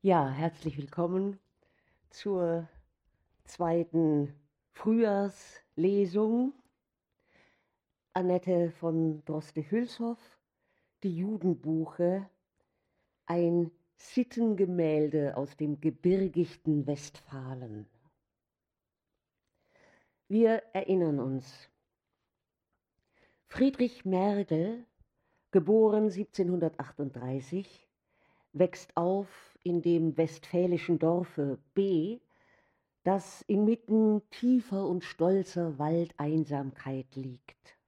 Ja, herzlich willkommen zur zweiten Frühjahrslesung. Annette von Droste-Hülshoff, die Judenbuche, ein Sittengemälde aus dem gebirgigten Westfalen. Wir erinnern uns. Friedrich Mergel, geboren 1738, wächst auf in dem westfälischen Dorfe B, das inmitten tiefer und stolzer Waldeinsamkeit liegt.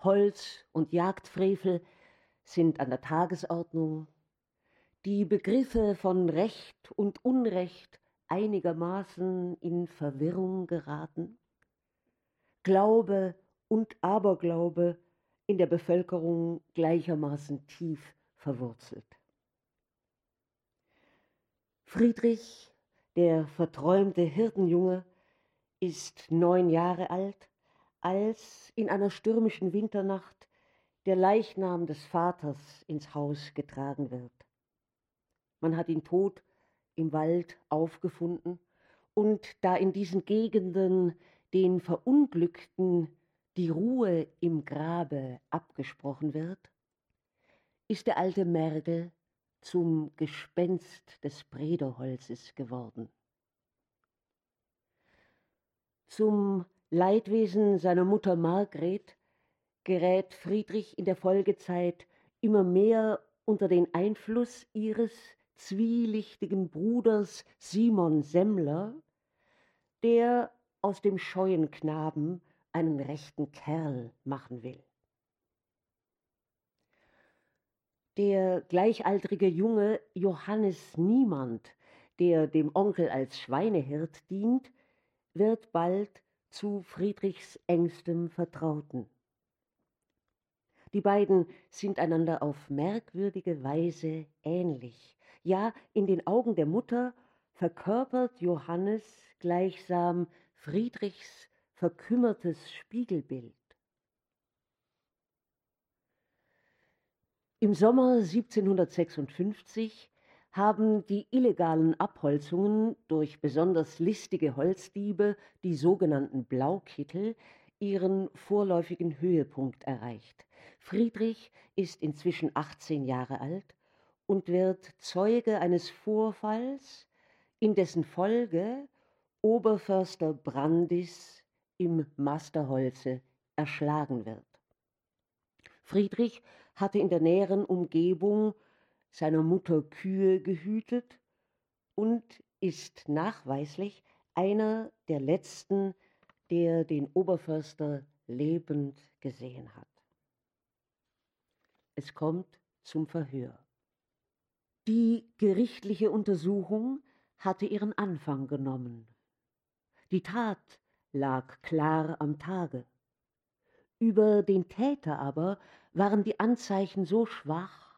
Holz und Jagdfrevel sind an der Tagesordnung, die Begriffe von Recht und Unrecht einigermaßen in Verwirrung geraten, Glaube und Aberglaube in der Bevölkerung gleichermaßen tief verwurzelt. Friedrich, der verträumte Hirtenjunge, ist neun Jahre alt, als in einer stürmischen Winternacht der Leichnam des Vaters ins Haus getragen wird. Man hat ihn tot im Wald aufgefunden und da in diesen Gegenden den Verunglückten die Ruhe im Grabe abgesprochen wird, ist der alte Mergel zum Gespenst des Brederholzes geworden. Zum Leidwesen seiner Mutter Margret gerät Friedrich in der Folgezeit immer mehr unter den Einfluss ihres zwielichtigen Bruders Simon Semmler, der aus dem scheuen Knaben einen rechten Kerl machen will. Der gleichaltrige Junge Johannes Niemand, der dem Onkel als Schweinehirt dient, wird bald zu Friedrichs engstem Vertrauten. Die beiden sind einander auf merkwürdige Weise ähnlich. Ja, in den Augen der Mutter verkörpert Johannes gleichsam Friedrichs verkümmertes Spiegelbild. Im Sommer 1756 haben die illegalen Abholzungen durch besonders listige Holzdiebe, die sogenannten Blaukittel, ihren vorläufigen Höhepunkt erreicht. Friedrich ist inzwischen 18 Jahre alt und wird Zeuge eines Vorfalls, in dessen Folge Oberförster Brandis im Masterholze erschlagen wird. Friedrich hatte in der näheren Umgebung seiner Mutter Kühe gehütet und ist nachweislich einer der letzten, der den Oberförster lebend gesehen hat. Es kommt zum Verhör. Die gerichtliche Untersuchung hatte ihren Anfang genommen. Die Tat lag klar am Tage. Über den Täter aber waren die Anzeichen so schwach,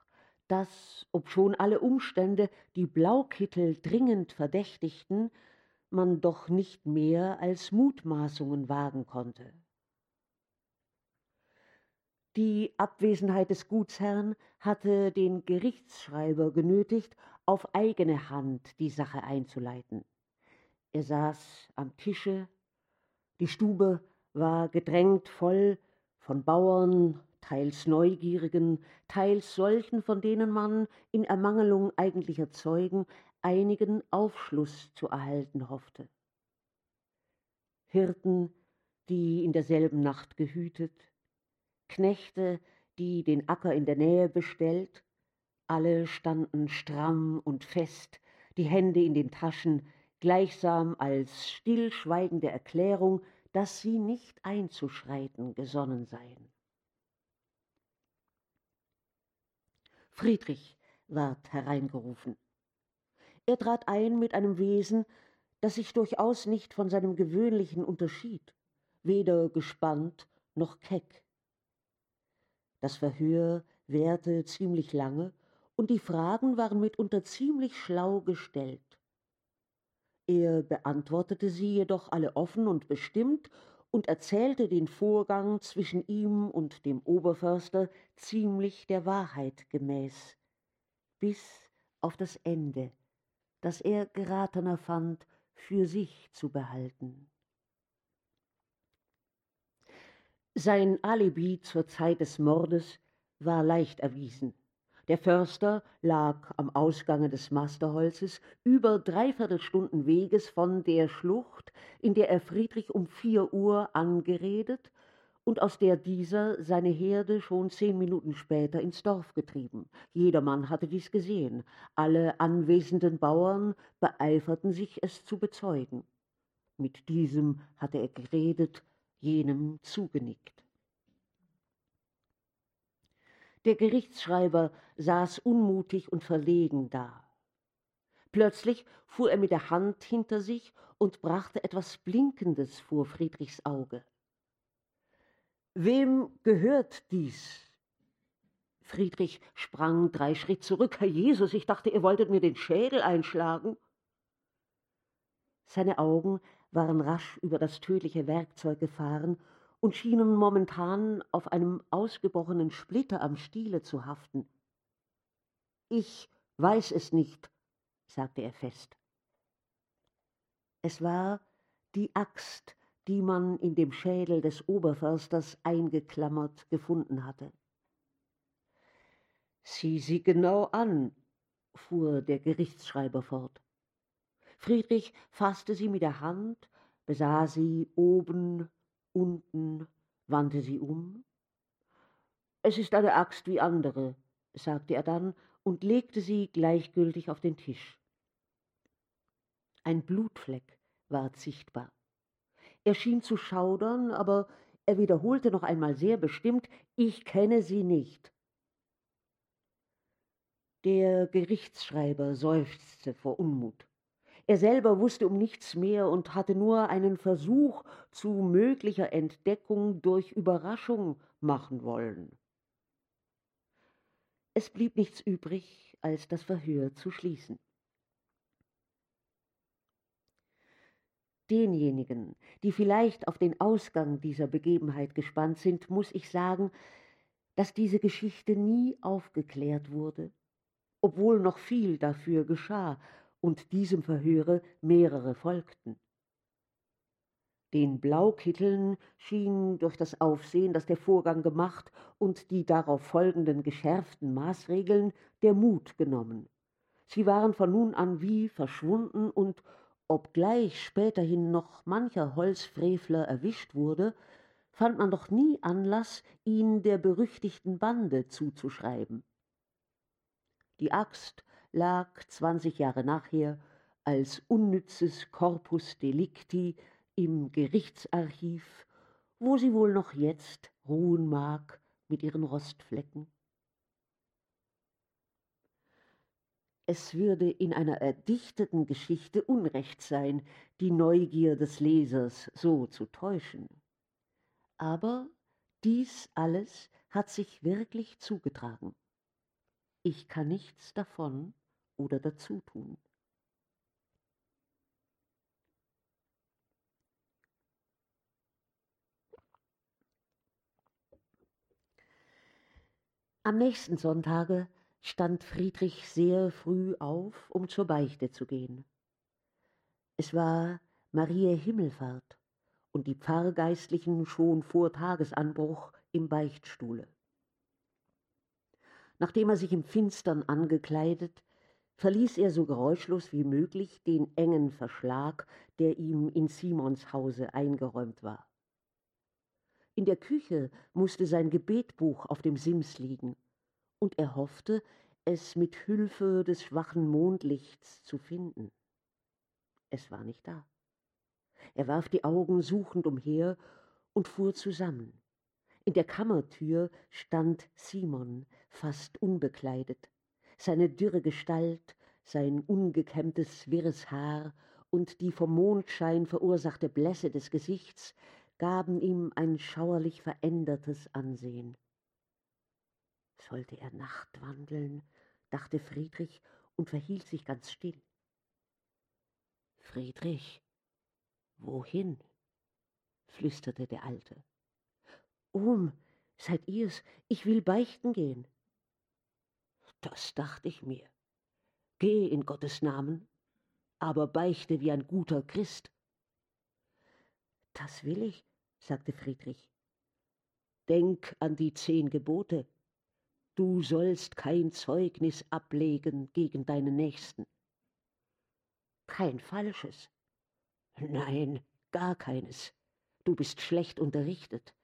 dass, obschon alle Umstände die Blaukittel dringend verdächtigten, man doch nicht mehr als Mutmaßungen wagen konnte. Die Abwesenheit des Gutsherrn hatte den Gerichtsschreiber genötigt, auf eigene Hand die Sache einzuleiten. Er saß am Tische, die Stube war gedrängt voll von Bauern, teils Neugierigen, teils solchen, von denen man in Ermangelung eigentlicher Zeugen einigen Aufschluss zu erhalten hoffte. Hirten, die in derselben Nacht gehütet, Knechte, die den Acker in der Nähe bestellt, alle standen stramm und fest, die Hände in den Taschen, gleichsam als stillschweigende Erklärung, dass sie nicht einzuschreiten gesonnen seien. Friedrich ward hereingerufen. Er trat ein mit einem Wesen, das sich durchaus nicht von seinem gewöhnlichen unterschied, weder gespannt noch keck. Das Verhör währte ziemlich lange, und die Fragen waren mitunter ziemlich schlau gestellt. Er beantwortete sie jedoch alle offen und bestimmt und erzählte den Vorgang zwischen ihm und dem Oberförster ziemlich der Wahrheit gemäß, bis auf das Ende, das er geratener fand, für sich zu behalten. Sein Alibi zur Zeit des Mordes war leicht erwiesen. Der Förster lag am Ausgange des Masterholzes über dreiviertel Stunden Weges von der Schlucht, in der er Friedrich um vier Uhr angeredet und aus der dieser seine Herde schon zehn Minuten später ins Dorf getrieben. Jedermann hatte dies gesehen. Alle anwesenden Bauern beeiferten sich, es zu bezeugen. Mit diesem hatte er geredet, jenem zugenickt. Der Gerichtsschreiber saß unmutig und verlegen da. Plötzlich fuhr er mit der Hand hinter sich und brachte etwas Blinkendes vor Friedrichs Auge. Wem gehört dies? Friedrich sprang drei Schritt zurück. Herr Jesus, ich dachte, ihr wolltet mir den Schädel einschlagen. Seine Augen waren rasch über das tödliche Werkzeug gefahren und schienen momentan auf einem ausgebrochenen Splitter am Stiele zu haften. Ich weiß es nicht, sagte er fest. Es war die Axt, die man in dem Schädel des Oberförsters eingeklammert gefunden hatte. Sieh sie genau an, fuhr der Gerichtsschreiber fort. Friedrich fasste sie mit der Hand, besah sie oben, unten, wandte sie um. Es ist eine Axt wie andere, sagte er dann und legte sie gleichgültig auf den Tisch. Ein Blutfleck ward sichtbar. Er schien zu schaudern, aber er wiederholte noch einmal sehr bestimmt Ich kenne sie nicht. Der Gerichtsschreiber seufzte vor Unmut. Er selber wusste um nichts mehr und hatte nur einen Versuch zu möglicher Entdeckung durch Überraschung machen wollen. Es blieb nichts übrig, als das Verhör zu schließen. denjenigen, die vielleicht auf den Ausgang dieser Begebenheit gespannt sind, muss ich sagen, dass diese Geschichte nie aufgeklärt wurde, obwohl noch viel dafür geschah und diesem Verhöre mehrere folgten. Den Blaukitteln schien durch das Aufsehen, das der Vorgang gemacht und die darauf folgenden geschärften Maßregeln der Mut genommen. Sie waren von nun an wie verschwunden und Obgleich späterhin noch mancher Holzfrevler erwischt wurde, fand man doch nie Anlass, ihn der berüchtigten Bande zuzuschreiben. Die Axt lag zwanzig Jahre nachher als unnützes Corpus Delicti im Gerichtsarchiv, wo sie wohl noch jetzt ruhen mag mit ihren Rostflecken. Es würde in einer erdichteten Geschichte Unrecht sein, die Neugier des Lesers so zu täuschen. Aber dies alles hat sich wirklich zugetragen. Ich kann nichts davon oder dazu tun. Am nächsten Sonntage stand Friedrich sehr früh auf, um zur Beichte zu gehen. Es war Maria Himmelfahrt und die Pfarrgeistlichen schon vor Tagesanbruch im Beichtstuhle. Nachdem er sich im Finstern angekleidet, verließ er so geräuschlos wie möglich den engen Verschlag, der ihm in Simons Hause eingeräumt war. In der Küche musste sein Gebetbuch auf dem Sims liegen, und er hoffte, es mit Hilfe des schwachen Mondlichts zu finden. Es war nicht da. Er warf die Augen suchend umher und fuhr zusammen. In der Kammertür stand Simon, fast unbekleidet. Seine dürre Gestalt, sein ungekämmtes, wirres Haar und die vom Mondschein verursachte Blässe des Gesichts gaben ihm ein schauerlich verändertes Ansehen. Sollte er Nachtwandeln, dachte Friedrich und verhielt sich ganz still. Friedrich, wohin? flüsterte der Alte. Um, seid ihr's, ich will beichten gehen. Das dachte ich mir. Geh in Gottes Namen, aber beichte wie ein guter Christ. Das will ich, sagte Friedrich. Denk an die zehn Gebote. Du sollst kein Zeugnis ablegen gegen deinen Nächsten. Kein falsches. Nein, gar keines. Du bist schlecht unterrichtet.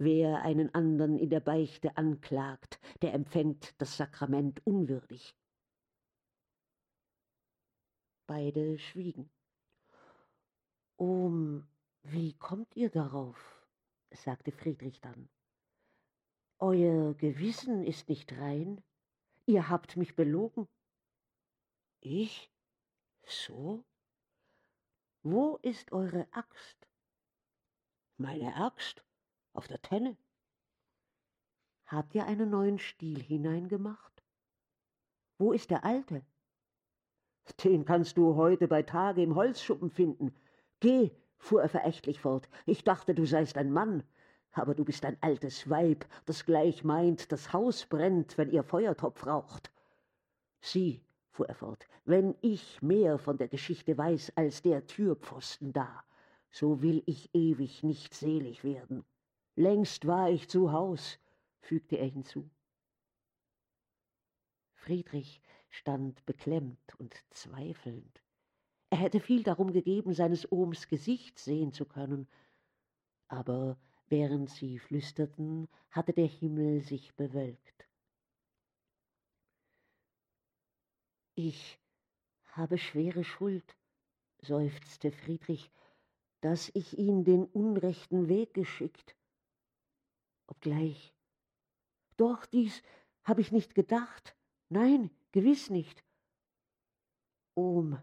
Wer einen anderen in der Beichte anklagt, der empfängt das Sakrament unwürdig. Beide schwiegen. Um, wie kommt ihr darauf? sagte Friedrich dann. Euer Gewissen ist nicht rein. Ihr habt mich belogen. Ich? So? Wo ist eure Axt? Meine Axt? Auf der Tenne. Habt ihr einen neuen Stiel hineingemacht? Wo ist der alte? Den kannst du heute bei Tage im Holzschuppen finden. Geh, fuhr er verächtlich fort. Ich dachte, du seist ein Mann aber du bist ein altes Weib, das gleich meint, das Haus brennt, wenn ihr Feuertopf raucht. Sieh, fuhr er fort, wenn ich mehr von der Geschichte weiß als der Türpfosten da, so will ich ewig nicht selig werden. Längst war ich zu Haus, fügte er hinzu. Friedrich stand beklemmt und zweifelnd. Er hätte viel darum gegeben, seines Ohms Gesicht sehen zu können, aber Während sie flüsterten, hatte der Himmel sich bewölkt. Ich habe schwere Schuld, seufzte Friedrich, dass ich ihn den unrechten Weg geschickt. Obgleich. Doch dies habe ich nicht gedacht. Nein, gewiss nicht. Ohm,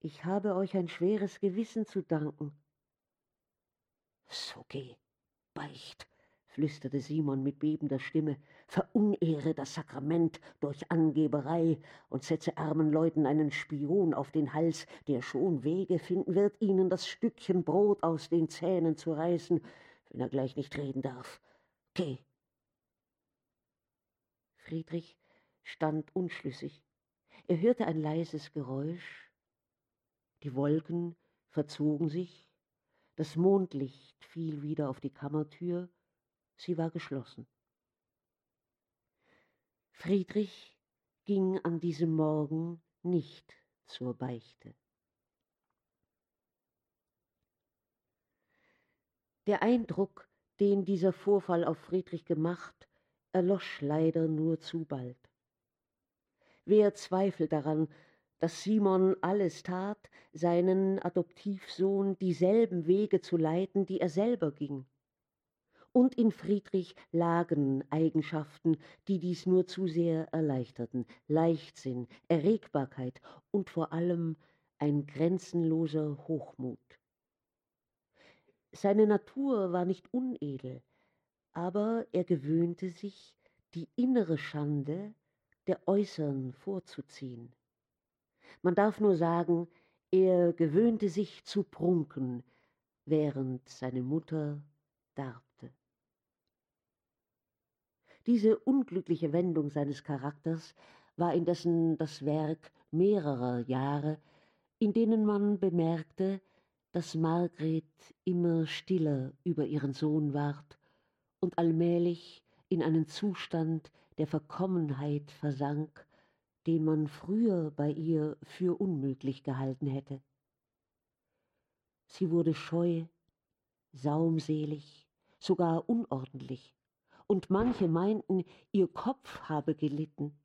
ich habe euch ein schweres Gewissen zu danken. So geh, Beicht, flüsterte Simon mit bebender Stimme, verunehre das Sakrament durch Angeberei und setze armen Leuten einen Spion auf den Hals, der schon Wege finden wird, ihnen das Stückchen Brot aus den Zähnen zu reißen, wenn er gleich nicht reden darf. Geh. Friedrich stand unschlüssig. Er hörte ein leises Geräusch. Die Wolken verzogen sich, das Mondlicht fiel wieder auf die Kammertür, sie war geschlossen. Friedrich ging an diesem Morgen nicht zur Beichte. Der Eindruck, den dieser Vorfall auf Friedrich gemacht, erlosch leider nur zu bald. Wer zweifelt daran, dass Simon alles tat, seinen Adoptivsohn dieselben Wege zu leiten, die er selber ging. Und in Friedrich lagen Eigenschaften, die dies nur zu sehr erleichterten, Leichtsinn, Erregbarkeit und vor allem ein grenzenloser Hochmut. Seine Natur war nicht unedel, aber er gewöhnte sich, die innere Schande der äußeren vorzuziehen. Man darf nur sagen, er gewöhnte sich zu prunken, während seine Mutter darbte. Diese unglückliche Wendung seines Charakters war indessen das Werk mehrerer Jahre, in denen man bemerkte, dass Margret immer stiller über ihren Sohn ward und allmählich in einen Zustand der Verkommenheit versank, den man früher bei ihr für unmöglich gehalten hätte. Sie wurde scheu, saumselig, sogar unordentlich, und manche meinten, ihr Kopf habe gelitten.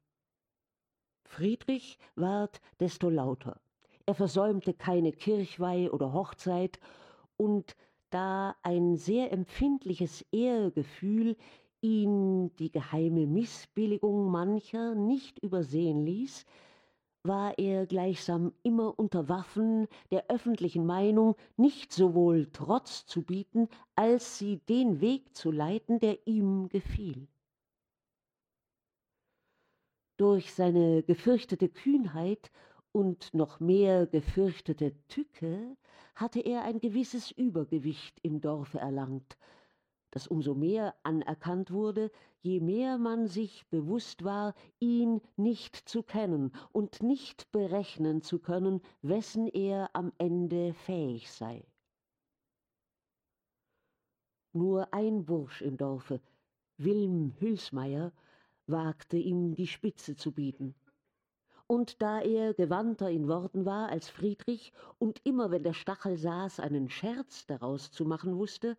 Friedrich ward desto lauter. Er versäumte keine Kirchweih oder Hochzeit, und da ein sehr empfindliches Ehrgefühl ihn die geheime Missbilligung mancher nicht übersehen ließ, war er gleichsam immer unter Waffen der öffentlichen Meinung nicht sowohl Trotz zu bieten, als sie den Weg zu leiten, der ihm gefiel. Durch seine gefürchtete Kühnheit und noch mehr gefürchtete Tücke hatte er ein gewisses Übergewicht im Dorfe erlangt, das umso mehr anerkannt wurde, je mehr man sich bewusst war, ihn nicht zu kennen und nicht berechnen zu können, wessen er am Ende fähig sei. Nur ein Bursch im Dorfe, Wilm Hülsmeier, wagte ihm die Spitze zu bieten. Und da er gewandter in Worten war als Friedrich und immer, wenn der Stachel saß, einen Scherz daraus zu machen wusste,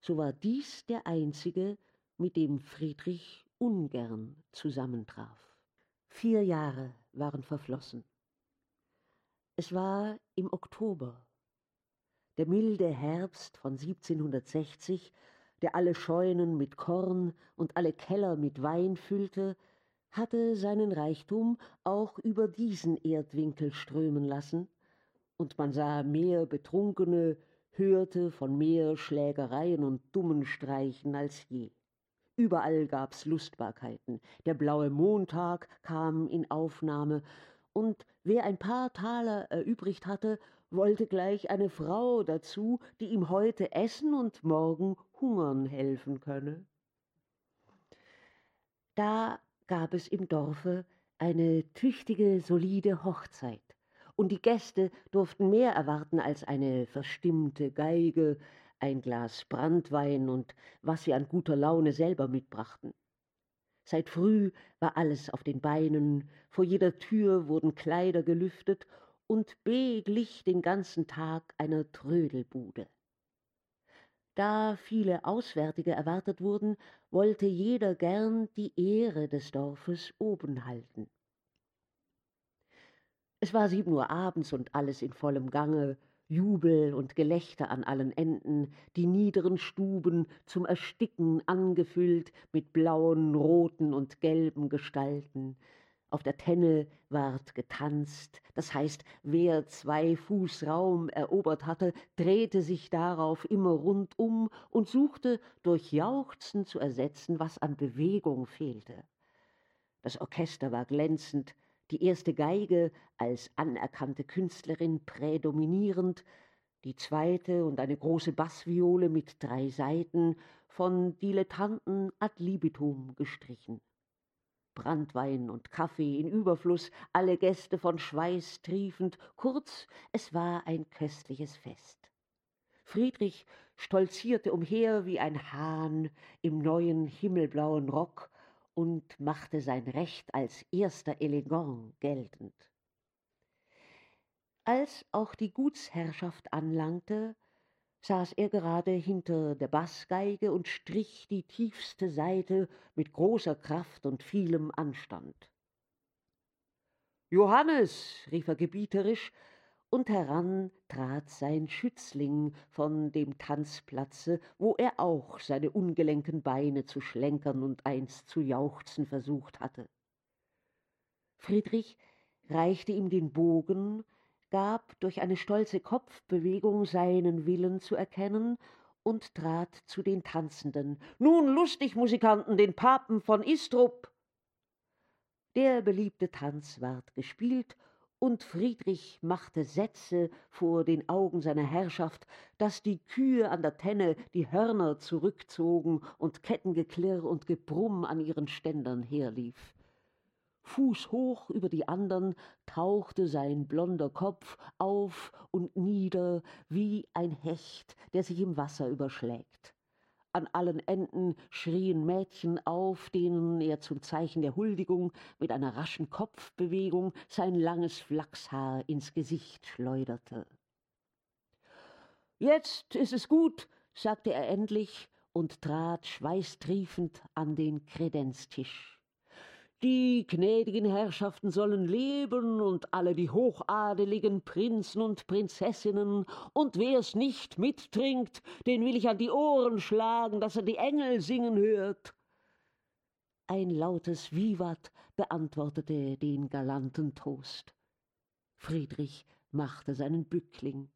so war dies der einzige, mit dem Friedrich ungern zusammentraf. Vier Jahre waren verflossen. Es war im Oktober. Der milde Herbst von 1760, der alle Scheunen mit Korn und alle Keller mit Wein füllte, hatte seinen Reichtum auch über diesen Erdwinkel strömen lassen, und man sah mehr Betrunkene, hörte von mehr Schlägereien und dummen Streichen als je. Überall gab's Lustbarkeiten, der blaue Montag kam in Aufnahme, und wer ein paar Taler erübrigt hatte, wollte gleich eine Frau dazu, die ihm heute essen und morgen hungern helfen könne. Da gab es im Dorfe eine tüchtige, solide Hochzeit, und die Gäste durften mehr erwarten als eine verstimmte Geige, ein Glas Brandwein und was sie an guter Laune selber mitbrachten. Seit früh war alles auf den Beinen, vor jeder Tür wurden Kleider gelüftet, und B glich den ganzen Tag einer Trödelbude. Da viele Auswärtige erwartet wurden, wollte jeder gern die Ehre des Dorfes oben halten. Es war sieben Uhr abends und alles in vollem Gange, Jubel und Gelächter an allen Enden, die niederen Stuben zum Ersticken angefüllt mit blauen, roten und gelben Gestalten. Auf der Tenne ward getanzt, das heißt, wer zwei Fuß Raum erobert hatte, drehte sich darauf immer rundum und suchte durch Jauchzen zu ersetzen, was an Bewegung fehlte. Das Orchester war glänzend, die erste Geige als anerkannte Künstlerin prädominierend, die zweite und eine große Bassviole mit drei Saiten von Dilettanten ad libitum gestrichen. Brandwein und Kaffee in Überfluss, alle Gäste von Schweiß triefend, kurz, es war ein köstliches Fest. Friedrich stolzierte umher wie ein Hahn im neuen himmelblauen Rock und machte sein Recht als erster Elegant geltend. Als auch die Gutsherrschaft anlangte, saß er gerade hinter der Baßgeige und strich die tiefste Saite mit großer Kraft und vielem Anstand. Johannes, rief er gebieterisch, und heran trat sein Schützling von dem Tanzplatze, wo er auch seine ungelenken Beine zu schlenkern und einst zu jauchzen versucht hatte. Friedrich reichte ihm den Bogen, gab durch eine stolze Kopfbewegung seinen Willen zu erkennen und trat zu den Tanzenden. Nun lustig, Musikanten, den Papen von Istrup! Der beliebte Tanz ward gespielt und Friedrich machte Sätze vor den Augen seiner Herrschaft, dass die Kühe an der Tenne die Hörner zurückzogen und Kettengeklirr und Gebrumm an ihren Ständern herlief. Fußhoch über die andern tauchte sein blonder Kopf auf und nieder wie ein Hecht, der sich im Wasser überschlägt. An allen Enden schrien Mädchen auf, denen er zum Zeichen der Huldigung mit einer raschen Kopfbewegung sein langes Flachshaar ins Gesicht schleuderte. Jetzt ist es gut, sagte er endlich und trat schweißtriefend an den Kredenztisch. Die gnädigen Herrschaften sollen leben und alle die hochadeligen Prinzen und Prinzessinnen, und wer's nicht mittrinkt, den will ich an die Ohren schlagen, dass er die Engel singen hört. Ein lautes Vivat beantwortete den galanten Toast. Friedrich machte seinen Bückling.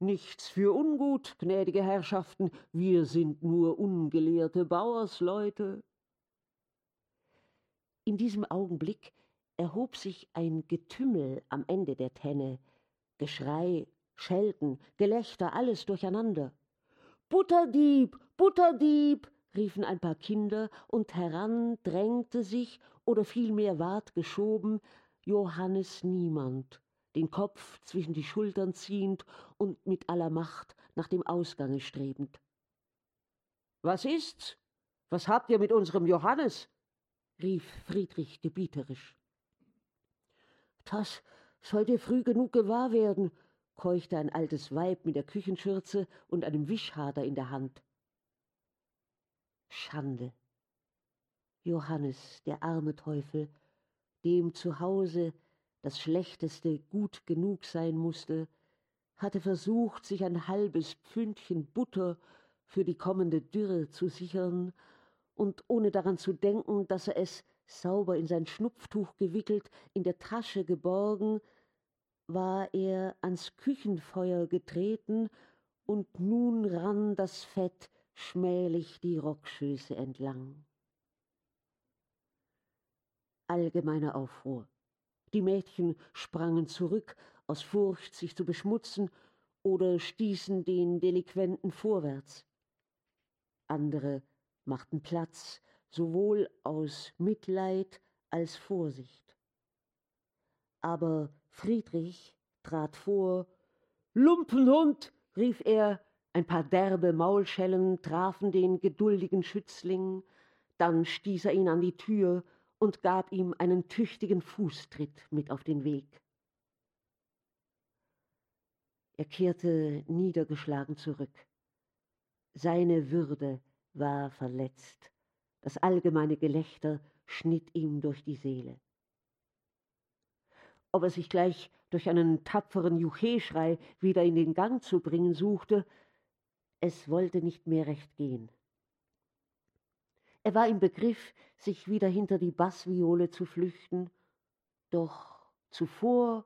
Nichts für ungut, gnädige Herrschaften, wir sind nur ungelehrte Bauersleute. In diesem Augenblick erhob sich ein Getümmel am Ende der Tenne, Geschrei, Schelten, Gelächter, alles durcheinander. Butterdieb, Butterdieb, riefen ein paar Kinder, und heran drängte sich, oder vielmehr ward geschoben, Johannes Niemand, den Kopf zwischen die Schultern ziehend und mit aller Macht nach dem Ausgange strebend. Was ist's? Was habt ihr mit unserem Johannes? Rief Friedrich gebieterisch. Das sollt ihr früh genug gewahr werden, keuchte ein altes Weib mit der Küchenschürze und einem Wischhader in der Hand. Schande. Johannes, der arme Teufel, dem zu Hause das Schlechteste gut genug sein musste, hatte versucht, sich ein halbes Pfündchen Butter für die kommende Dürre zu sichern, und ohne daran zu denken, dass er es, sauber in sein Schnupftuch gewickelt, in der Tasche geborgen, war er ans Küchenfeuer getreten, und nun rann das Fett schmählich die Rockschöße entlang. Allgemeiner Aufruhr. Die Mädchen sprangen zurück, aus Furcht, sich zu beschmutzen, oder stießen den Delinquenten vorwärts. Andere machten Platz, sowohl aus Mitleid als Vorsicht. Aber Friedrich trat vor. Lumpenhund, rief er, ein paar derbe Maulschellen trafen den geduldigen Schützling, dann stieß er ihn an die Tür und gab ihm einen tüchtigen Fußtritt mit auf den Weg. Er kehrte niedergeschlagen zurück. Seine Würde war verletzt. Das allgemeine Gelächter schnitt ihm durch die Seele. Ob er sich gleich durch einen tapferen Jucheschrei wieder in den Gang zu bringen suchte, es wollte nicht mehr recht gehen. Er war im Begriff, sich wieder hinter die Bassviole zu flüchten, doch zuvor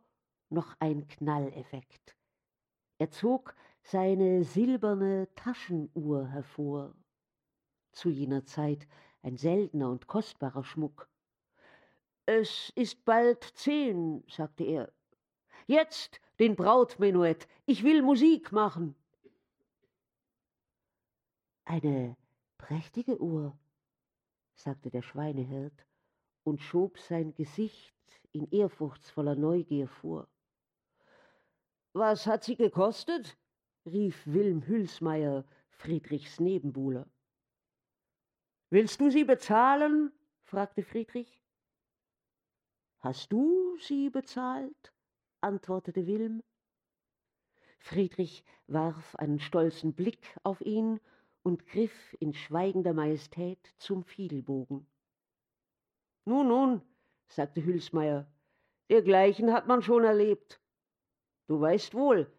noch ein Knalleffekt. Er zog seine silberne Taschenuhr hervor zu jener Zeit ein seltener und kostbarer Schmuck. Es ist bald zehn, sagte er. Jetzt den Brautmenuett, ich will Musik machen. Eine prächtige Uhr, sagte der Schweinehirt und schob sein Gesicht in ehrfurchtsvoller Neugier vor. Was hat sie gekostet? rief Wilm Hülsmeier, Friedrichs Nebenbuhler. Willst du sie bezahlen? fragte Friedrich. Hast du sie bezahlt? antwortete Wilm. Friedrich warf einen stolzen Blick auf ihn und griff in schweigender Majestät zum Fiedelbogen. Nun, nun, sagte Hülsmeier, dergleichen hat man schon erlebt. Du weißt wohl,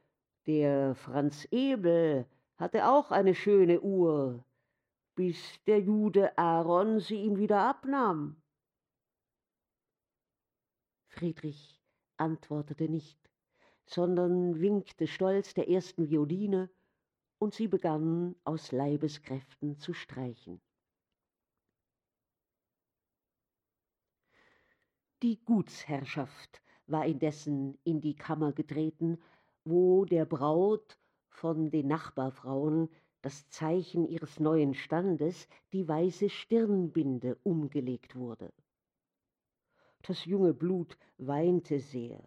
der Franz Ebel hatte auch eine schöne Uhr, bis der Jude Aaron sie ihm wieder abnahm. Friedrich antwortete nicht, sondern winkte stolz der ersten Violine, und sie begann aus Leibeskräften zu streichen. Die Gutsherrschaft war indessen in die Kammer getreten, wo der Braut von den Nachbarfrauen das Zeichen ihres neuen Standes, die weiße Stirnbinde umgelegt wurde. Das junge Blut weinte sehr,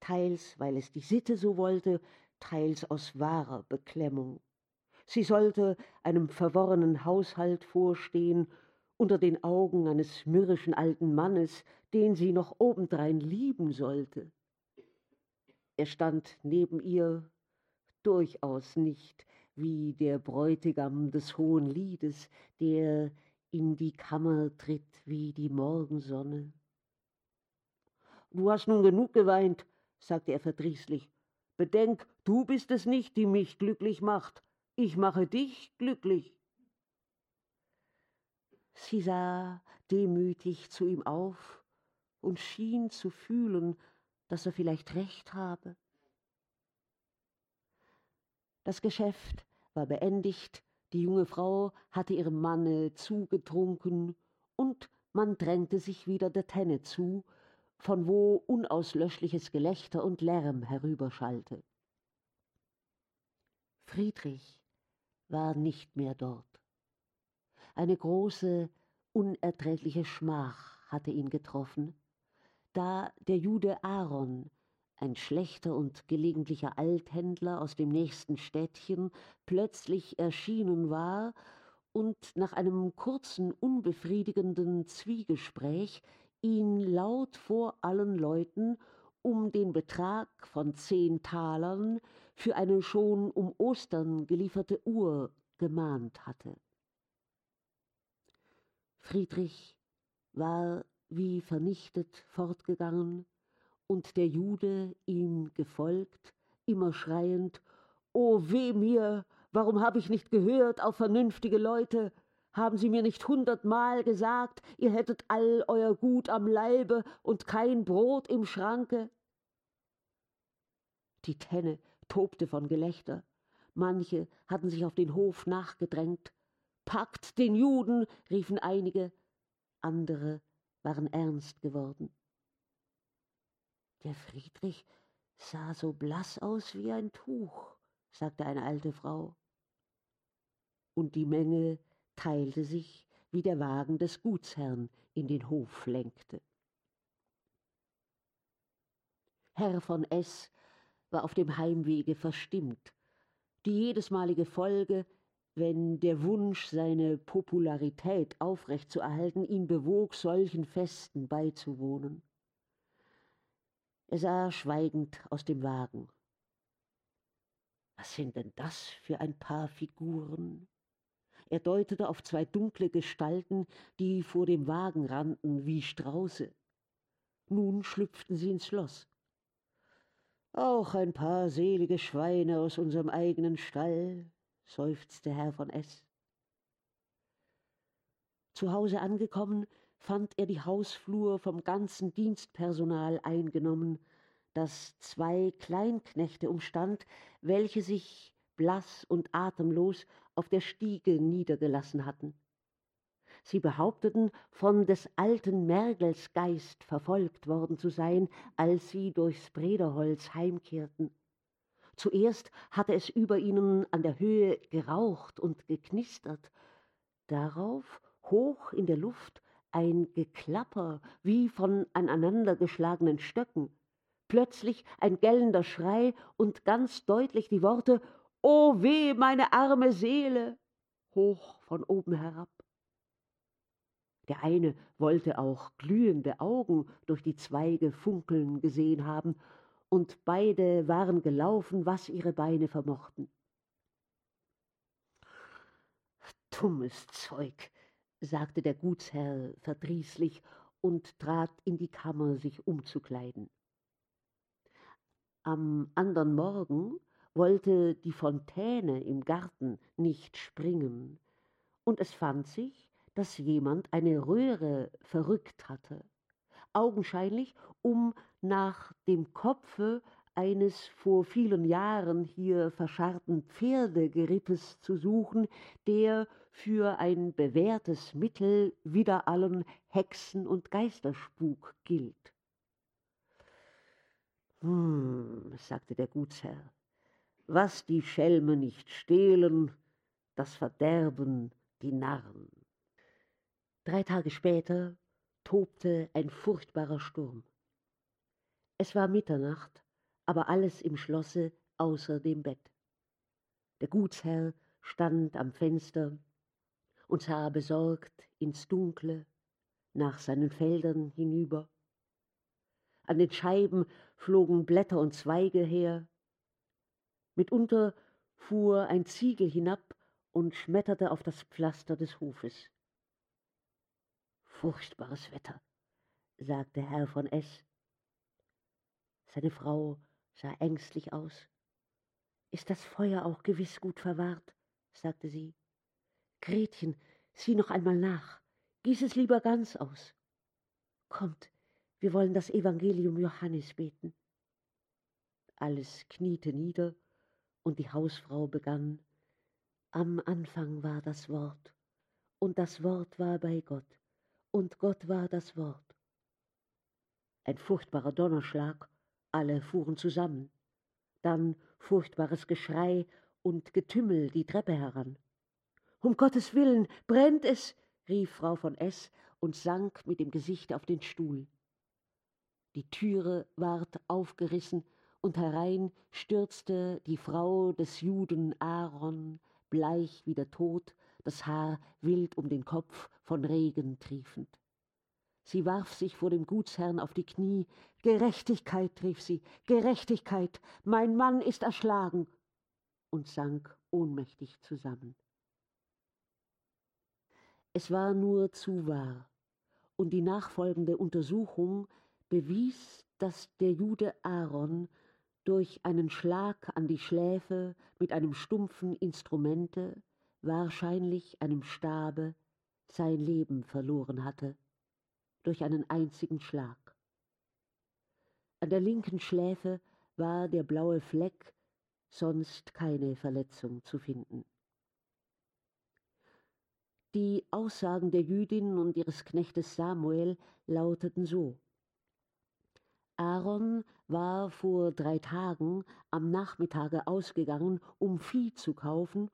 teils weil es die Sitte so wollte, teils aus wahrer Beklemmung. Sie sollte einem verworrenen Haushalt vorstehen, unter den Augen eines mürrischen alten Mannes, den sie noch obendrein lieben sollte. Er stand neben ihr durchaus nicht wie der Bräutigam des hohen Liedes, der in die Kammer tritt wie die Morgensonne. Du hast nun genug geweint, sagte er verdrießlich. Bedenk, du bist es nicht, die mich glücklich macht. Ich mache dich glücklich. Sie sah demütig zu ihm auf und schien zu fühlen, dass er vielleicht recht habe. Das Geschäft war beendigt, die junge Frau hatte ihrem Manne zugetrunken, und man drängte sich wieder der Tenne zu, von wo unauslöschliches Gelächter und Lärm herüberschallte. Friedrich war nicht mehr dort. Eine große, unerträgliche Schmach hatte ihn getroffen, da der Jude Aaron, ein schlechter und gelegentlicher Althändler aus dem nächsten Städtchen, plötzlich erschienen war und nach einem kurzen, unbefriedigenden Zwiegespräch ihn laut vor allen Leuten um den Betrag von zehn Talern für eine schon um Ostern gelieferte Uhr gemahnt hatte. Friedrich war wie vernichtet fortgegangen und der Jude ihm gefolgt, immer schreiend, O weh mir, warum habe ich nicht gehört auf vernünftige Leute? Haben Sie mir nicht hundertmal gesagt, ihr hättet all euer Gut am Leibe und kein Brot im Schranke? Die Tenne tobte von Gelächter. Manche hatten sich auf den Hof nachgedrängt. Packt den Juden, riefen einige, andere waren ernst geworden. Der Friedrich sah so blass aus wie ein Tuch, sagte eine alte Frau. Und die Menge teilte sich, wie der Wagen des Gutsherrn in den Hof lenkte. Herr von S. war auf dem Heimwege verstimmt. Die jedesmalige Folge, wenn der Wunsch, seine Popularität aufrechtzuerhalten, ihn bewog, solchen Festen beizuwohnen. Er sah schweigend aus dem Wagen. Was sind denn das für ein paar Figuren? Er deutete auf zwei dunkle Gestalten, die vor dem Wagen rannten wie Strauße. Nun schlüpften sie ins Schloss. Auch ein paar selige Schweine aus unserem eigenen Stall, seufzte Herr von S. Zu Hause angekommen, fand er die Hausflur vom ganzen Dienstpersonal eingenommen, das zwei Kleinknechte umstand, welche sich blass und atemlos auf der Stiege niedergelassen hatten. Sie behaupteten, von des alten Mergels Geist verfolgt worden zu sein, als sie durchs Brederholz heimkehrten. Zuerst hatte es über ihnen an der Höhe geraucht und geknistert, darauf hoch in der Luft ein Geklapper wie von aneinandergeschlagenen Stöcken, plötzlich ein gellender Schrei und ganz deutlich die Worte O weh, meine arme Seele! hoch von oben herab. Der eine wollte auch glühende Augen durch die Zweige funkeln gesehen haben, und beide waren gelaufen, was ihre Beine vermochten. Dummes Zeug, sagte der Gutsherr verdrießlich und trat in die Kammer, sich umzukleiden. Am andern Morgen wollte die Fontäne im Garten nicht springen, und es fand sich, dass jemand eine Röhre verrückt hatte, augenscheinlich um nach dem Kopfe eines vor vielen Jahren hier verscharrten Pferdegerippes zu suchen, der für ein bewährtes Mittel wider allen Hexen- und Geisterspuk gilt. Hm, sagte der Gutsherr, was die Schelme nicht stehlen, das verderben die Narren. Drei Tage später tobte ein furchtbarer Sturm. Es war Mitternacht, aber alles im Schlosse außer dem Bett. Der Gutsherr stand am Fenster und sah besorgt ins Dunkle nach seinen Feldern hinüber. An den Scheiben flogen Blätter und Zweige her, Mitunter fuhr ein Ziegel hinab und schmetterte auf das Pflaster des Hofes. Furchtbares Wetter, sagte Herr von S. Seine Frau sah ängstlich aus. Ist das Feuer auch gewiss gut verwahrt? sagte sie. Gretchen, sieh noch einmal nach. Gieß es lieber ganz aus. Kommt, wir wollen das Evangelium Johannes beten. Alles kniete nieder und die Hausfrau begann, Am Anfang war das Wort, und das Wort war bei Gott, und Gott war das Wort. Ein furchtbarer Donnerschlag, alle fuhren zusammen, dann furchtbares Geschrei und Getümmel die Treppe heran. Um Gottes Willen, brennt es, rief Frau von S. und sank mit dem Gesicht auf den Stuhl. Die Türe ward aufgerissen, und herein stürzte die Frau des Juden Aaron, bleich wie der Tod, das Haar wild um den Kopf, von Regen triefend. Sie warf sich vor dem Gutsherrn auf die Knie. Gerechtigkeit, rief sie, Gerechtigkeit, mein Mann ist erschlagen, und sank ohnmächtig zusammen. Es war nur zu wahr, und die nachfolgende Untersuchung bewies, dass der Jude Aaron durch einen Schlag an die Schläfe mit einem stumpfen Instrumente, wahrscheinlich einem Stabe, sein Leben verloren hatte, durch einen einzigen Schlag. An der linken Schläfe war der blaue Fleck, sonst keine Verletzung zu finden. Die Aussagen der Jüdin und ihres Knechtes Samuel lauteten so Aaron war vor drei Tagen am Nachmittage ausgegangen, um Vieh zu kaufen,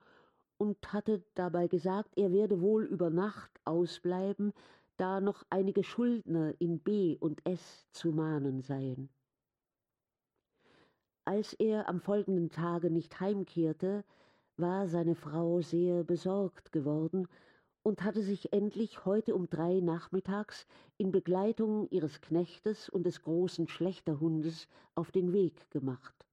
und hatte dabei gesagt, er werde wohl über Nacht ausbleiben, da noch einige Schuldner in B und S zu mahnen seien. Als er am folgenden Tage nicht heimkehrte, war seine Frau sehr besorgt geworden und hatte sich endlich heute um drei nachmittags in Begleitung ihres Knechtes und des großen Schlächterhundes auf den Weg gemacht.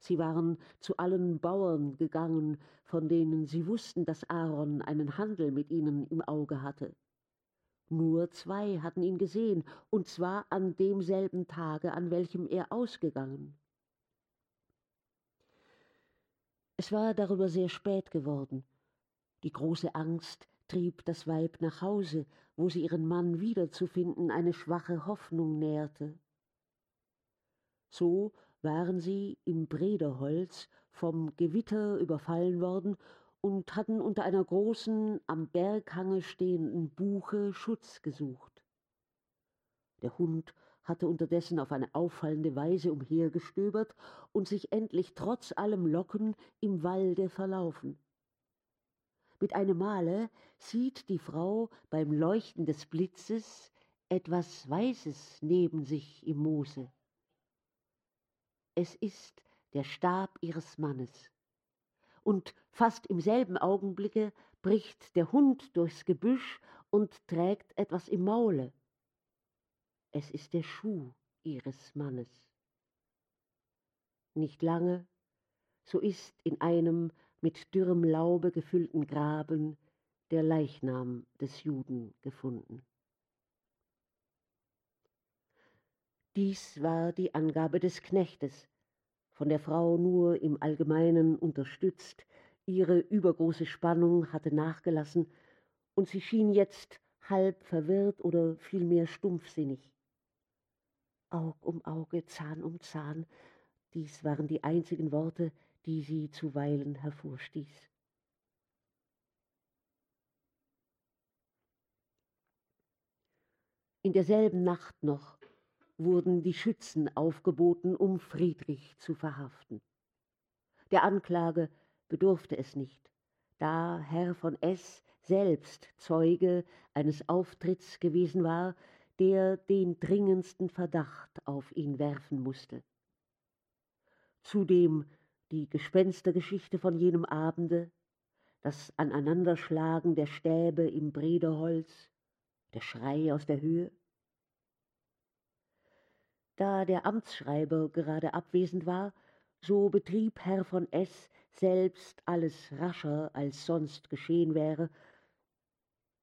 Sie waren zu allen Bauern gegangen, von denen sie wussten, dass Aaron einen Handel mit ihnen im Auge hatte. Nur zwei hatten ihn gesehen, und zwar an demselben Tage, an welchem er ausgegangen. Es war darüber sehr spät geworden, die große Angst trieb das Weib nach Hause, wo sie ihren Mann wiederzufinden eine schwache Hoffnung nährte. So waren sie im Brederholz vom Gewitter überfallen worden und hatten unter einer großen, am Berghange stehenden Buche Schutz gesucht. Der Hund hatte unterdessen auf eine auffallende Weise umhergestöbert und sich endlich trotz allem Locken im Walde verlaufen. Mit einem Male sieht die Frau beim Leuchten des Blitzes etwas Weißes neben sich im Moose. Es ist der Stab ihres Mannes. Und fast im selben Augenblicke bricht der Hund durchs Gebüsch und trägt etwas im Maule. Es ist der Schuh ihres Mannes. Nicht lange, so ist in einem mit dürrem Laube gefüllten Graben der Leichnam des Juden gefunden. Dies war die Angabe des Knechtes, von der Frau nur im Allgemeinen unterstützt, ihre übergroße Spannung hatte nachgelassen, und sie schien jetzt halb verwirrt oder vielmehr stumpfsinnig. Aug um Auge, Zahn um Zahn, dies waren die einzigen Worte, die sie zuweilen hervorstieß. In derselben Nacht noch wurden die Schützen aufgeboten, um Friedrich zu verhaften. Der Anklage bedurfte es nicht, da Herr von S. selbst Zeuge eines Auftritts gewesen war, der den dringendsten Verdacht auf ihn werfen musste. Zudem die Gespenstergeschichte von jenem Abende, das Aneinanderschlagen der Stäbe im Brederholz, der Schrei aus der Höhe? Da der Amtsschreiber gerade abwesend war, so betrieb Herr von S. selbst alles rascher, als sonst geschehen wäre.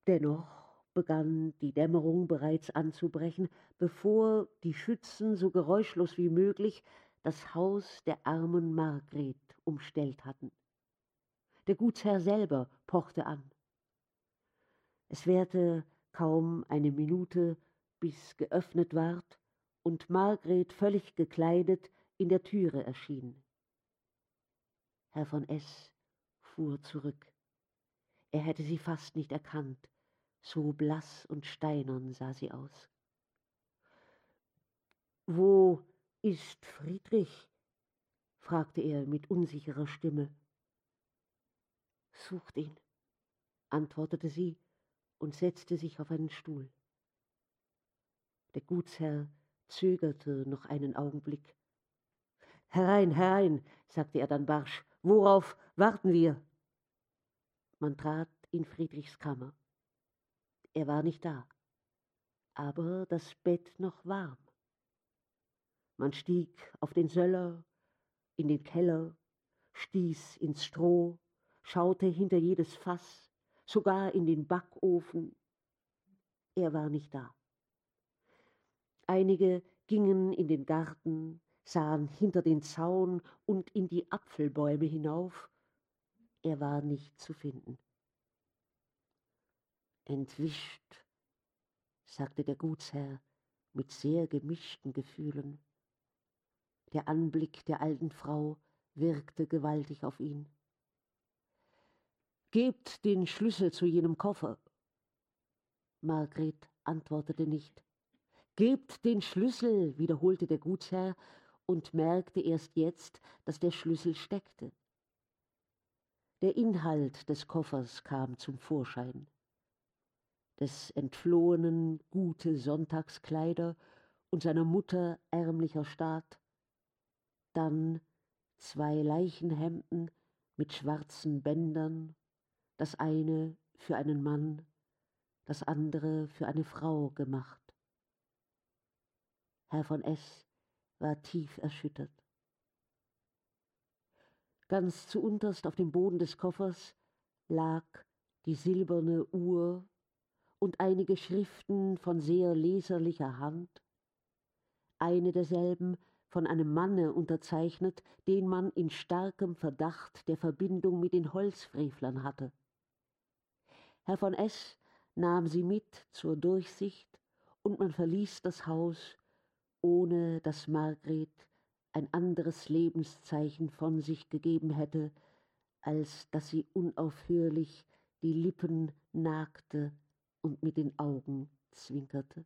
Dennoch begann die Dämmerung bereits anzubrechen, bevor die Schützen so geräuschlos wie möglich das Haus der armen Margret umstellt hatten. Der Gutsherr selber pochte an. Es währte kaum eine Minute, bis geöffnet ward und Margret völlig gekleidet in der Türe erschien. Herr von S. fuhr zurück. Er hätte sie fast nicht erkannt, so blass und steinern sah sie aus. Wo ist Friedrich? fragte er mit unsicherer Stimme. Sucht ihn, antwortete sie und setzte sich auf einen Stuhl. Der Gutsherr zögerte noch einen Augenblick. Herein, herein, sagte er dann barsch, worauf warten wir? Man trat in Friedrichs Kammer. Er war nicht da, aber das Bett noch warm. Man stieg auf den Söller, in den Keller, stieß ins Stroh, schaute hinter jedes Fass, sogar in den Backofen. Er war nicht da. Einige gingen in den Garten, sahen hinter den Zaun und in die Apfelbäume hinauf. Er war nicht zu finden. Entwischt, sagte der Gutsherr mit sehr gemischten Gefühlen. Der Anblick der alten Frau wirkte gewaltig auf ihn. Gebt den Schlüssel zu jenem Koffer. Margret antwortete nicht. Gebt den Schlüssel, wiederholte der Gutsherr und merkte erst jetzt, dass der Schlüssel steckte. Der Inhalt des Koffers kam zum Vorschein. Des Entflohenen gute Sonntagskleider und seiner Mutter ärmlicher Staat, dann zwei Leichenhemden mit schwarzen Bändern, das eine für einen Mann, das andere für eine Frau gemacht. Herr von S. war tief erschüttert. Ganz zu unterst auf dem Boden des Koffers lag die silberne Uhr und einige Schriften von sehr leserlicher Hand. Eine derselben von einem Manne unterzeichnet, den man in starkem Verdacht der Verbindung mit den Holzfrevlern hatte. Herr von S. nahm sie mit zur Durchsicht und man verließ das Haus, ohne dass Margret ein anderes Lebenszeichen von sich gegeben hätte, als dass sie unaufhörlich die Lippen nagte und mit den Augen zwinkerte.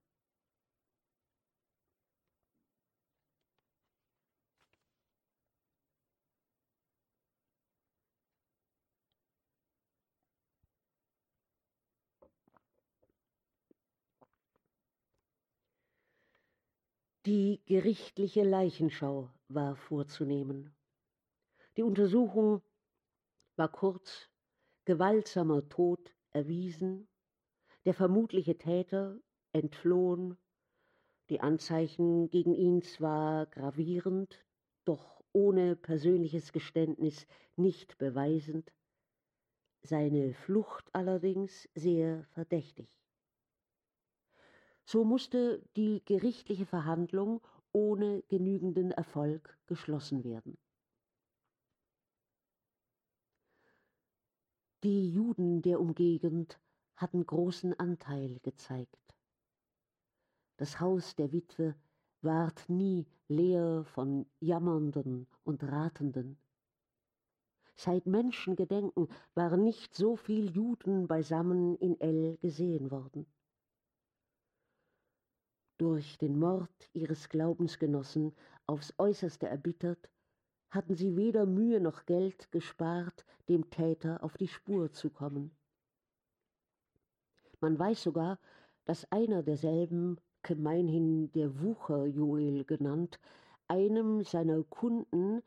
Die gerichtliche Leichenschau war vorzunehmen. Die Untersuchung war kurz, gewaltsamer Tod erwiesen, der vermutliche Täter entflohen, die Anzeichen gegen ihn zwar gravierend, doch ohne persönliches Geständnis nicht beweisend, seine Flucht allerdings sehr verdächtig. So musste die gerichtliche Verhandlung ohne genügenden Erfolg geschlossen werden. Die Juden der Umgegend hatten großen Anteil gezeigt. Das Haus der Witwe ward nie leer von Jammernden und Ratenden. Seit Menschengedenken waren nicht so viel Juden beisammen in El gesehen worden. Durch den Mord ihres Glaubensgenossen aufs äußerste erbittert, hatten sie weder Mühe noch Geld gespart, dem Täter auf die Spur zu kommen. Man weiß sogar, dass einer derselben, gemeinhin der Wucherjoel genannt, einem seiner Kunden,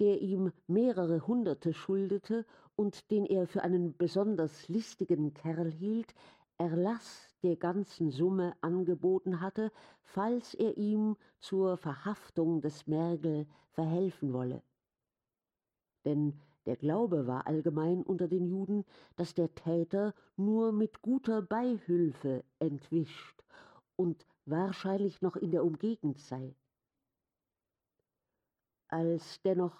der ihm mehrere Hunderte schuldete und den er für einen besonders listigen Kerl hielt, Erlass der ganzen Summe angeboten hatte, falls er ihm zur Verhaftung des Mergel verhelfen wolle. Denn der Glaube war allgemein unter den Juden, dass der Täter nur mit guter Beihülfe entwischt und wahrscheinlich noch in der Umgegend sei. Als dennoch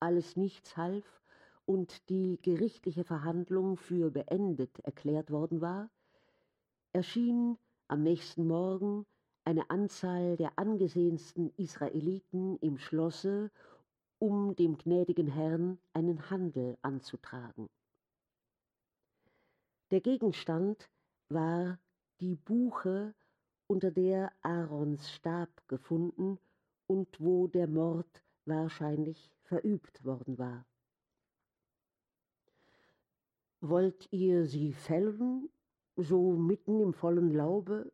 alles nichts half und die gerichtliche Verhandlung für beendet erklärt worden war, erschien am nächsten Morgen eine Anzahl der angesehensten Israeliten im Schlosse, um dem gnädigen Herrn einen Handel anzutragen. Der Gegenstand war die Buche, unter der Aarons Stab gefunden und wo der Mord wahrscheinlich verübt worden war. Wollt ihr sie fällen, so mitten im vollen Laube?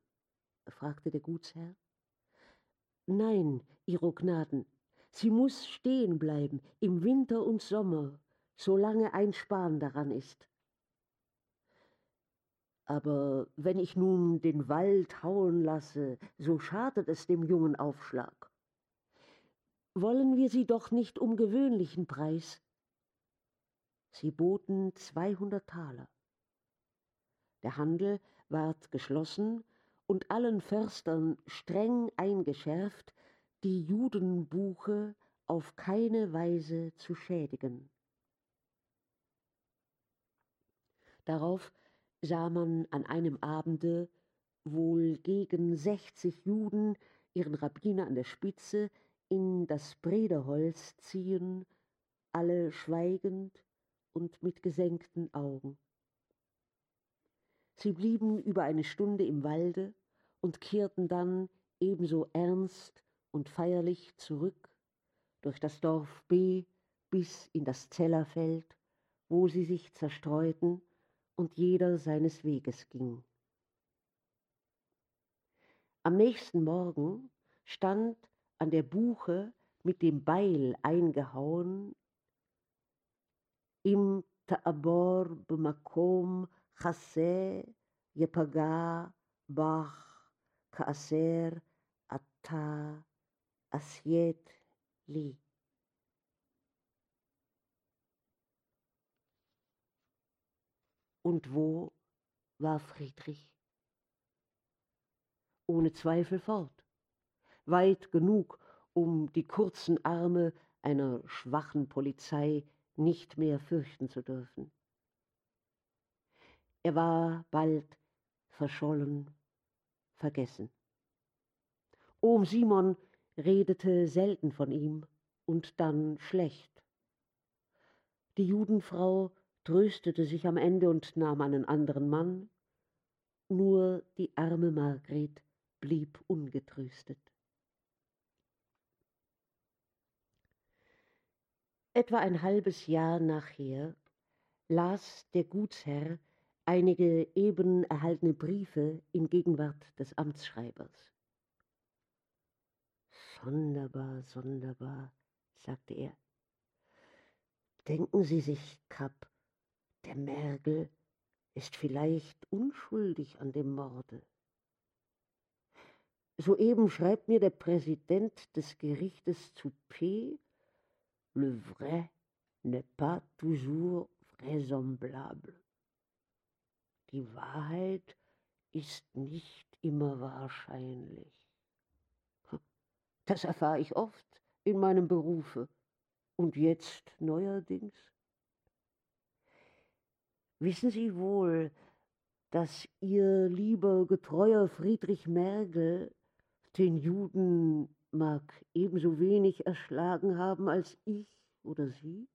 fragte der Gutsherr. Nein, Ihro Gnaden, sie muss stehen bleiben, im Winter und Sommer, solange ein Span daran ist. Aber wenn ich nun den Wald hauen lasse, so schadet es dem jungen Aufschlag. Wollen wir sie doch nicht um gewöhnlichen Preis? Sie boten zweihundert Taler. Der Handel ward geschlossen und allen Förstern streng eingeschärft, die Judenbuche auf keine Weise zu schädigen. Darauf sah man an einem Abende wohl gegen sechzig Juden ihren Rabbiner an der Spitze in das Brederholz ziehen, alle schweigend und mit gesenkten Augen. Sie blieben über eine Stunde im Walde und kehrten dann ebenso ernst und feierlich zurück durch das Dorf B bis in das Zellerfeld, wo sie sich zerstreuten und jeder seines Weges ging. Am nächsten Morgen stand an der Buche mit dem Beil eingehauen im Ta'abor b'makom chaseh yepaga bach kaaser ata asiet li. Und wo war Friedrich? Ohne Zweifel fort, weit genug, um die kurzen Arme einer schwachen Polizei nicht mehr fürchten zu dürfen. Er war bald verschollen, vergessen. Ohm Simon redete selten von ihm und dann schlecht. Die Judenfrau tröstete sich am Ende und nahm einen anderen Mann, nur die arme Margret blieb ungetröstet. Etwa ein halbes Jahr nachher las der Gutsherr einige eben erhaltene Briefe in Gegenwart des Amtsschreibers. Sonderbar, sonderbar, sagte er. Denken Sie sich, Kapp, der Mergel ist vielleicht unschuldig an dem Morde. Soeben schreibt mir der Präsident des Gerichtes zu P. Le vrai n'est pas toujours vraisemblable. Die Wahrheit ist nicht immer wahrscheinlich. Das erfahre ich oft in meinem Berufe und jetzt neuerdings. Wissen Sie wohl, dass Ihr lieber getreuer Friedrich Mergel den Juden mag ebenso wenig erschlagen haben als ich oder Sie?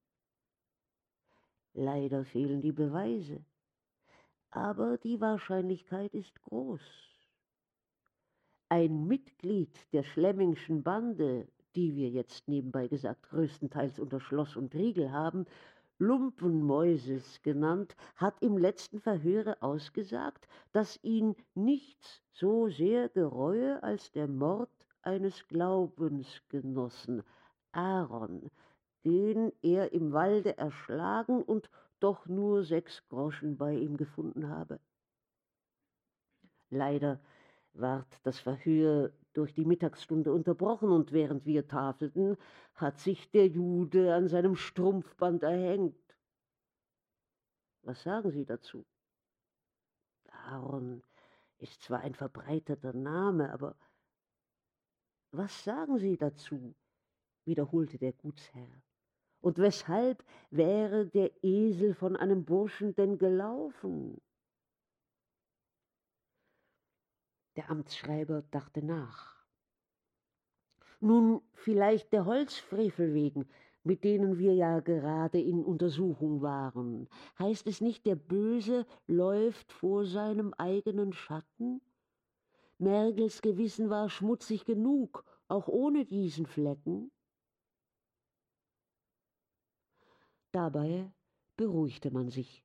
Leider fehlen die Beweise, aber die Wahrscheinlichkeit ist groß. Ein Mitglied der Schlemmingschen Bande, die wir jetzt nebenbei gesagt größtenteils unter Schloss und Riegel haben, Lumpenmäuses genannt, hat im letzten Verhöre ausgesagt, dass ihn nichts so sehr gereue als der Mord eines Glaubensgenossen, Aaron, den er im Walde erschlagen und doch nur sechs Groschen bei ihm gefunden habe. Leider ward das Verhör durch die Mittagsstunde unterbrochen, und während wir tafelten, hat sich der Jude an seinem Strumpfband erhängt. Was sagen Sie dazu? Aaron ist zwar ein verbreiteter Name, aber was sagen Sie dazu? wiederholte der Gutsherr. Und weshalb wäre der Esel von einem Burschen denn gelaufen? Der Amtsschreiber dachte nach. Nun, vielleicht der Holzfrevel wegen, mit denen wir ja gerade in Untersuchung waren. Heißt es nicht, der Böse läuft vor seinem eigenen Schatten? Mergels Gewissen war schmutzig genug, auch ohne diesen Flecken. Dabei beruhigte man sich.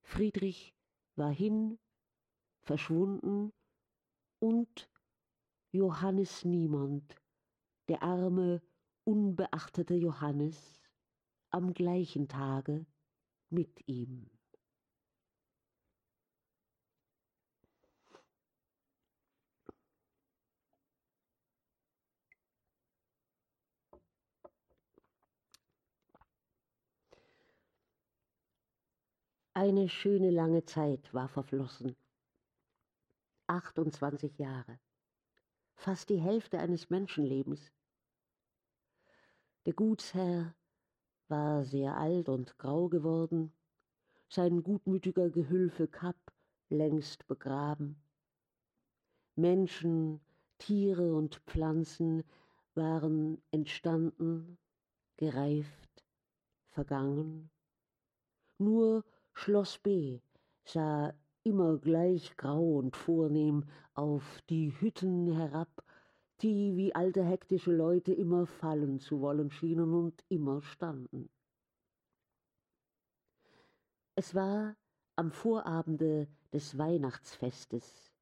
Friedrich war hin, verschwunden und Johannes niemand, der arme, unbeachtete Johannes, am gleichen Tage mit ihm. Eine schöne lange Zeit war verflossen. 28 Jahre. Fast die Hälfte eines Menschenlebens. Der Gutsherr war sehr alt und grau geworden, sein gutmütiger Gehülfe Kapp längst begraben. Menschen, Tiere und Pflanzen waren entstanden, gereift, vergangen. Nur Schloss B sah immer gleich grau und vornehm auf die Hütten herab, die wie alte hektische Leute immer fallen zu wollen schienen und immer standen. Es war am Vorabende des Weihnachtsfestes,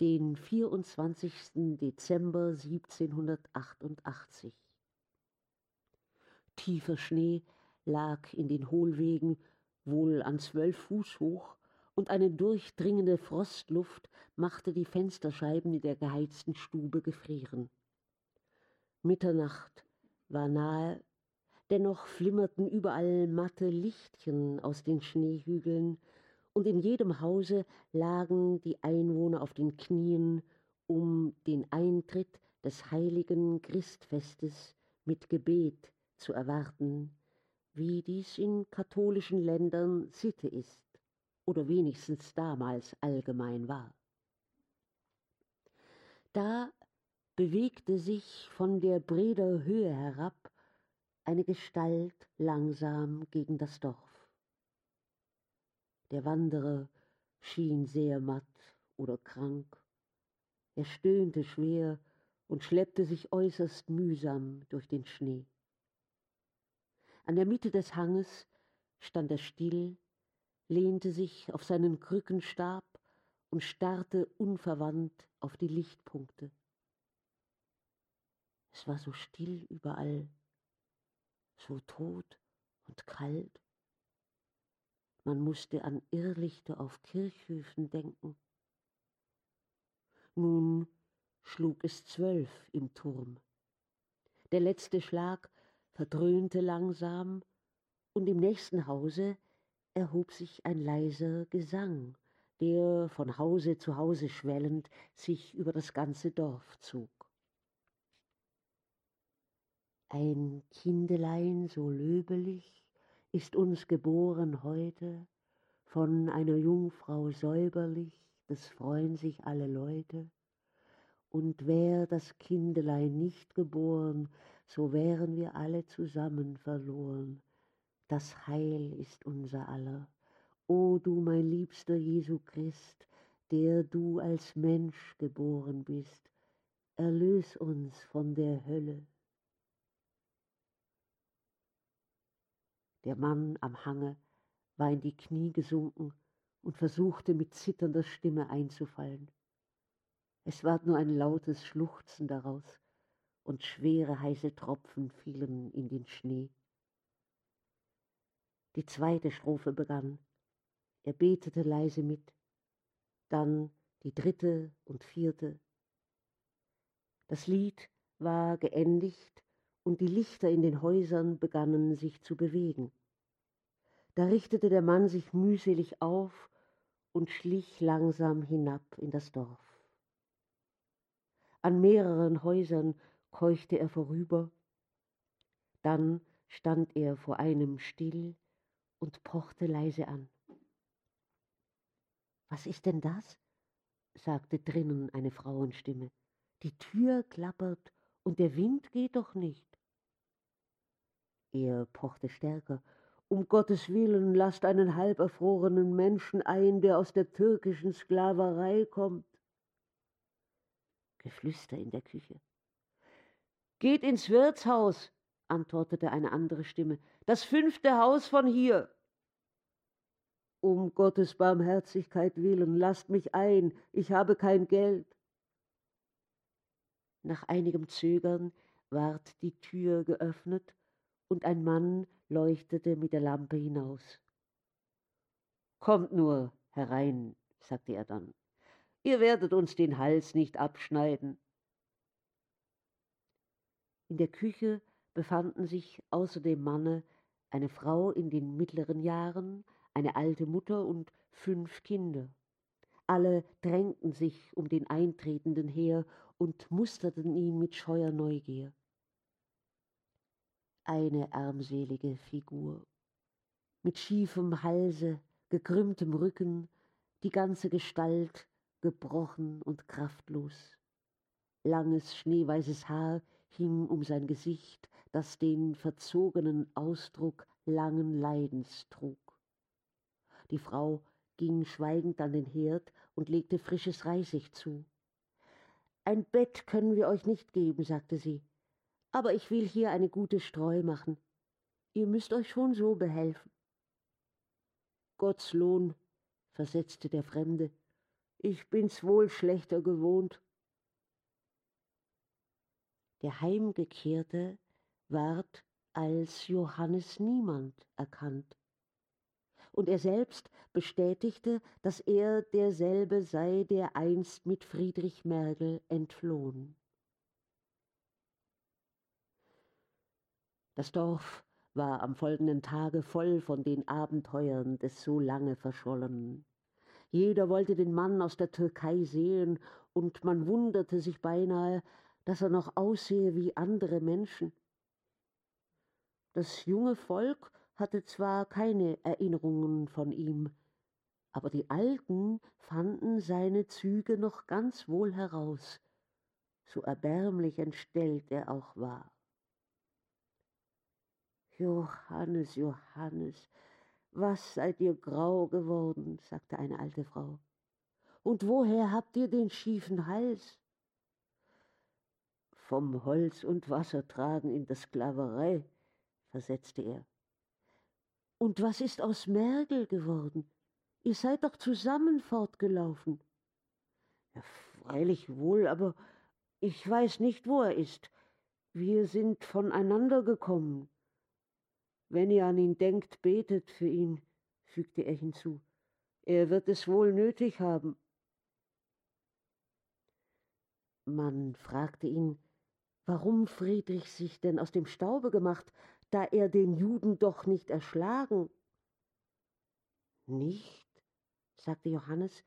den 24. Dezember 1788. Tiefer Schnee lag in den Hohlwegen wohl an zwölf Fuß hoch, und eine durchdringende Frostluft machte die Fensterscheiben in der geheizten Stube gefrieren. Mitternacht war nahe, dennoch flimmerten überall matte Lichtchen aus den Schneehügeln, und in jedem Hause lagen die Einwohner auf den Knien, um den Eintritt des heiligen Christfestes mit Gebet zu erwarten wie dies in katholischen Ländern Sitte ist oder wenigstens damals allgemein war. Da bewegte sich von der Breder Höhe herab eine Gestalt langsam gegen das Dorf. Der Wanderer schien sehr matt oder krank. Er stöhnte schwer und schleppte sich äußerst mühsam durch den Schnee. An der Mitte des Hanges stand er still, lehnte sich auf seinen Krückenstab und starrte unverwandt auf die Lichtpunkte. Es war so still überall, so tot und kalt. Man musste an Irrlichter auf Kirchhöfen denken. Nun schlug es zwölf im Turm. Der letzte Schlag verdröhnte langsam, und im nächsten Hause erhob sich ein leiser Gesang, der von Hause zu Hause schwellend sich über das ganze Dorf zog. Ein Kindelein so löbelig ist uns geboren heute, von einer Jungfrau säuberlich, das freuen sich alle Leute. Und wär das Kindelein nicht geboren, so wären wir alle zusammen verloren. Das Heil ist unser aller. O du mein liebster Jesu Christ, der du als Mensch geboren bist, erlös uns von der Hölle. Der Mann am Hange war in die Knie gesunken und versuchte mit zitternder Stimme einzufallen. Es ward nur ein lautes Schluchzen daraus, und schwere heiße Tropfen fielen in den Schnee. Die zweite Strophe begann. Er betete leise mit, dann die dritte und vierte. Das Lied war geendigt und die Lichter in den Häusern begannen sich zu bewegen. Da richtete der Mann sich mühselig auf und schlich langsam hinab in das Dorf. An mehreren Häusern keuchte er vorüber, dann stand er vor einem still und pochte leise an. Was ist denn das? sagte drinnen eine Frauenstimme. Die Tür klappert und der Wind geht doch nicht. Er pochte stärker. Um Gottes Willen, lasst einen halberfrorenen Menschen ein, der aus der türkischen Sklaverei kommt. Geflüster in der Küche. Geht ins Wirtshaus, antwortete eine andere Stimme, das fünfte Haus von hier. Um Gottes Barmherzigkeit willen, lasst mich ein, ich habe kein Geld. Nach einigem Zögern ward die Tür geöffnet und ein Mann leuchtete mit der Lampe hinaus. Kommt nur herein, sagte er dann. Ihr werdet uns den Hals nicht abschneiden. In der Küche befanden sich außer dem Manne eine Frau in den mittleren Jahren, eine alte Mutter und fünf Kinder. Alle drängten sich um den Eintretenden her und musterten ihn mit scheuer Neugier. Eine armselige Figur, mit schiefem Halse, gekrümmtem Rücken, die ganze Gestalt gebrochen und kraftlos. Langes schneeweißes Haar hing um sein Gesicht, das den verzogenen Ausdruck langen Leidens trug. Die Frau ging schweigend an den Herd und legte frisches Reisig zu. Ein Bett können wir euch nicht geben, sagte sie, aber ich will hier eine gute Streu machen. Ihr müsst euch schon so behelfen. Gott's Lohn, versetzte der Fremde, ich bin's wohl schlechter gewohnt. Der Heimgekehrte ward als Johannes Niemand erkannt. Und er selbst bestätigte, dass er derselbe sei, der einst mit Friedrich Mergel entflohen. Das Dorf war am folgenden Tage voll von den Abenteuern des so lange Verschollenen. Jeder wollte den Mann aus der Türkei sehen, und man wunderte sich beinahe, dass er noch aussehe wie andere Menschen. Das junge Volk hatte zwar keine Erinnerungen von ihm, aber die Alten fanden seine Züge noch ganz wohl heraus, so erbärmlich entstellt er auch war. Johannes, Johannes, was seid ihr grau geworden, sagte eine alte Frau. Und woher habt ihr den schiefen Hals? Vom Holz und Wasser tragen in der Sklaverei, versetzte er. Und was ist aus Mergel geworden? Ihr seid doch zusammen fortgelaufen. Ja, freilich wohl, aber ich weiß nicht, wo er ist. Wir sind voneinander gekommen. Wenn ihr an ihn denkt, betet für ihn, fügte er hinzu. Er wird es wohl nötig haben. Man fragte ihn, warum Friedrich sich denn aus dem Staube gemacht, da er den Juden doch nicht erschlagen. Nicht? sagte Johannes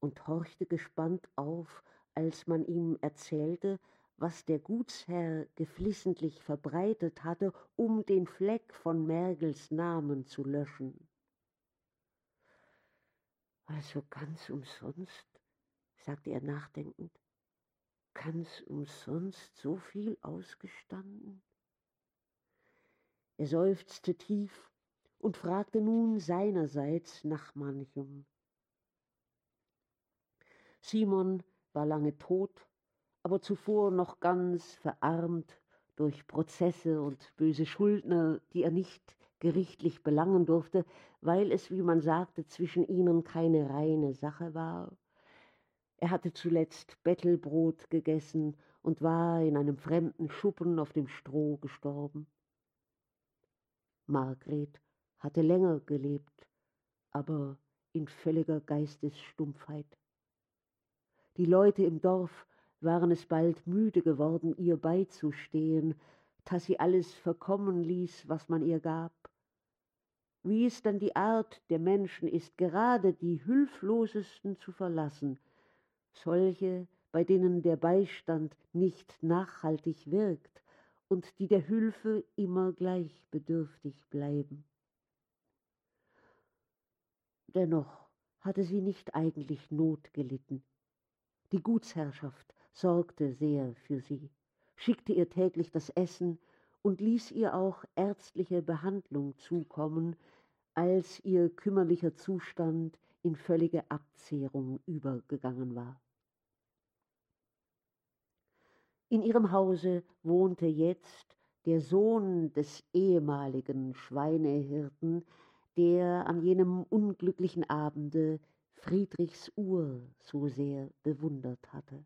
und horchte gespannt auf, als man ihm erzählte, was der Gutsherr geflissentlich verbreitet hatte, um den Fleck von Mergels Namen zu löschen. Also ganz umsonst, sagte er nachdenkend, ganz umsonst so viel ausgestanden? Er seufzte tief und fragte nun seinerseits nach manchem. Simon war lange tot, aber zuvor noch ganz verarmt durch Prozesse und böse Schuldner, die er nicht gerichtlich belangen durfte, weil es, wie man sagte, zwischen ihnen keine reine Sache war. Er hatte zuletzt Bettelbrot gegessen und war in einem fremden Schuppen auf dem Stroh gestorben. Margret hatte länger gelebt, aber in völliger Geistesstumpfheit. Die Leute im Dorf waren es bald müde geworden, ihr beizustehen, dass sie alles verkommen ließ, was man ihr gab. Wie es dann die Art der Menschen ist, gerade die Hülflosesten zu verlassen, solche, bei denen der Beistand nicht nachhaltig wirkt und die der Hülfe immer gleich bedürftig bleiben. Dennoch hatte sie nicht eigentlich Not gelitten. Die Gutsherrschaft sorgte sehr für sie, schickte ihr täglich das Essen und ließ ihr auch ärztliche Behandlung zukommen, als ihr kümmerlicher Zustand in völlige Abzehrung übergegangen war. In ihrem Hause wohnte jetzt der Sohn des ehemaligen Schweinehirten, der an jenem unglücklichen Abende Friedrichs Uhr so sehr bewundert hatte.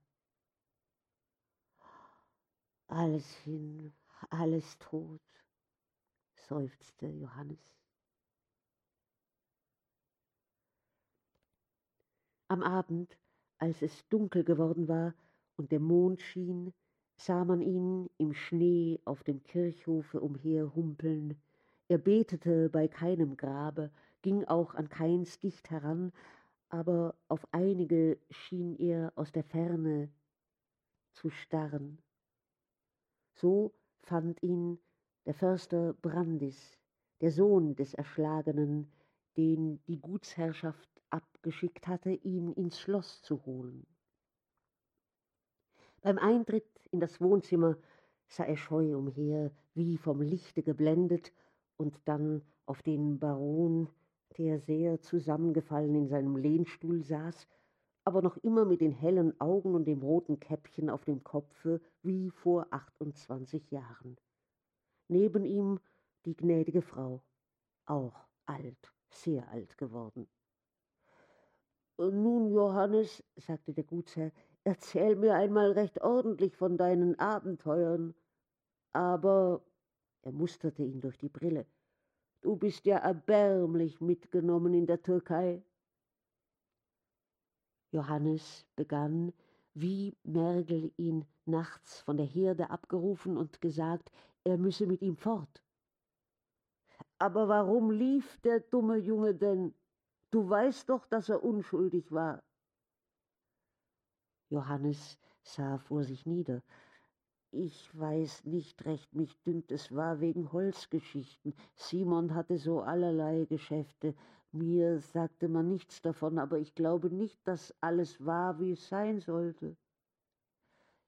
Alles hin, alles tot, seufzte Johannes. Am Abend, als es dunkel geworden war und der Mond schien, sah man ihn im Schnee auf dem Kirchhofe umherhumpeln. Er betete bei keinem Grabe, ging auch an keins dicht heran, aber auf einige schien er aus der Ferne zu starren. So fand ihn der Förster Brandis, der Sohn des Erschlagenen, den die Gutsherrschaft abgeschickt hatte, ihn ins Schloss zu holen. Beim Eintritt in das Wohnzimmer sah er scheu umher, wie vom Lichte geblendet, und dann auf den Baron, der sehr zusammengefallen in seinem Lehnstuhl saß, aber noch immer mit den hellen Augen und dem roten Käppchen auf dem Kopfe wie vor achtundzwanzig Jahren. Neben ihm die gnädige Frau, auch alt, sehr alt geworden. Nun, Johannes, sagte der Gutsherr, erzähl mir einmal recht ordentlich von deinen Abenteuern. Aber er musterte ihn durch die Brille. Du bist ja erbärmlich mitgenommen in der Türkei. Johannes begann, wie Mergel ihn nachts von der Herde abgerufen und gesagt, er müsse mit ihm fort. Aber warum lief der dumme Junge denn? Du weißt doch, dass er unschuldig war. Johannes sah vor sich nieder. Ich weiß nicht recht, mich dünkt, es war wegen Holzgeschichten. Simon hatte so allerlei Geschäfte. Mir sagte man nichts davon, aber ich glaube nicht, dass alles war, wie es sein sollte.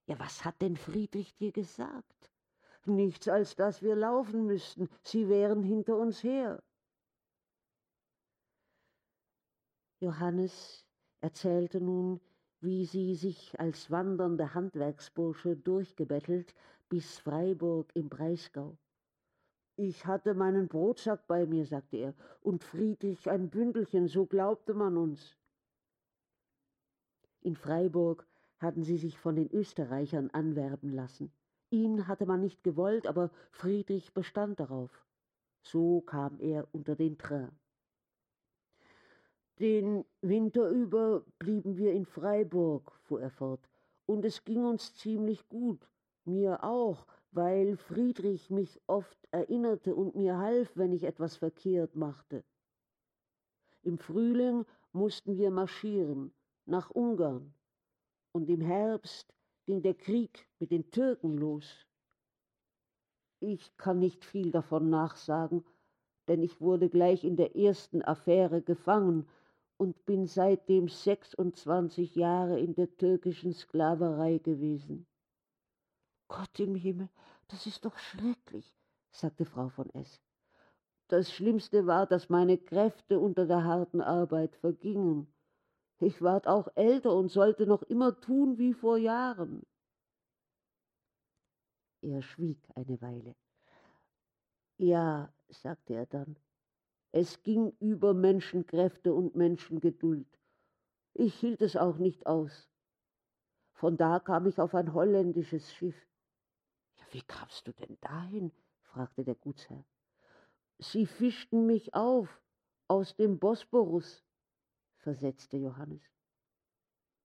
Ja, was hat denn Friedrich dir gesagt? Nichts, als dass wir laufen müssten. Sie wären hinter uns her. Johannes erzählte nun, wie sie sich als wandernder Handwerksbursche durchgebettelt bis Freiburg im Breisgau. Ich hatte meinen Brotsack bei mir, sagte er, und Friedrich ein Bündelchen, so glaubte man uns. In Freiburg hatten sie sich von den Österreichern anwerben lassen. Ihn hatte man nicht gewollt, aber Friedrich bestand darauf. So kam er unter den Train. Den Winter über blieben wir in Freiburg, fuhr er fort, und es ging uns ziemlich gut, mir auch, weil Friedrich mich oft erinnerte und mir half, wenn ich etwas verkehrt machte. Im Frühling mussten wir marschieren nach Ungarn, und im Herbst ging der Krieg mit den Türken los. Ich kann nicht viel davon nachsagen, denn ich wurde gleich in der ersten Affäre gefangen und bin seitdem 26 Jahre in der türkischen Sklaverei gewesen. Gott im Himmel, das ist doch schrecklich, sagte Frau von S. Das Schlimmste war, dass meine Kräfte unter der harten Arbeit vergingen. Ich ward auch älter und sollte noch immer tun wie vor Jahren. Er schwieg eine Weile. Ja, sagte er dann, es ging über Menschenkräfte und Menschengeduld. Ich hielt es auch nicht aus. Von da kam ich auf ein holländisches Schiff. Ja, wie kamst du denn dahin? fragte der Gutsherr. Sie fischten mich auf aus dem Bosporus, versetzte Johannes.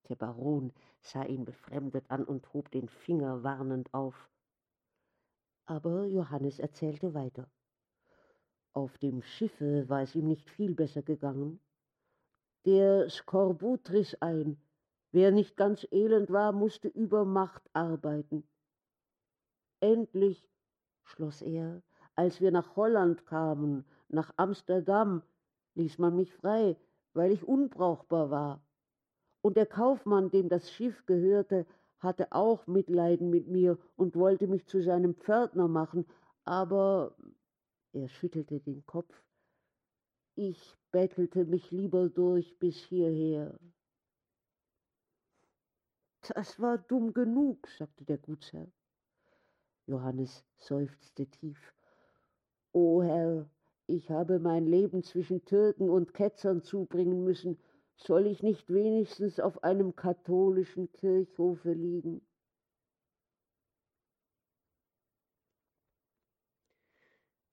Der Baron sah ihn befremdet an und hob den Finger warnend auf. Aber Johannes erzählte weiter. Auf dem Schiffe war es ihm nicht viel besser gegangen. Der Skorbut riss ein. Wer nicht ganz elend war, musste über Macht arbeiten. Endlich, schloss er, als wir nach Holland kamen, nach Amsterdam, ließ man mich frei, weil ich unbrauchbar war. Und der Kaufmann, dem das Schiff gehörte, hatte auch Mitleiden mit mir und wollte mich zu seinem Pförtner machen, aber er schüttelte den Kopf. Ich bettelte mich lieber durch bis hierher. Das war dumm genug, sagte der Gutsherr. Johannes seufzte tief. O Herr, ich habe mein Leben zwischen Türken und Ketzern zubringen müssen. Soll ich nicht wenigstens auf einem katholischen Kirchhofe liegen?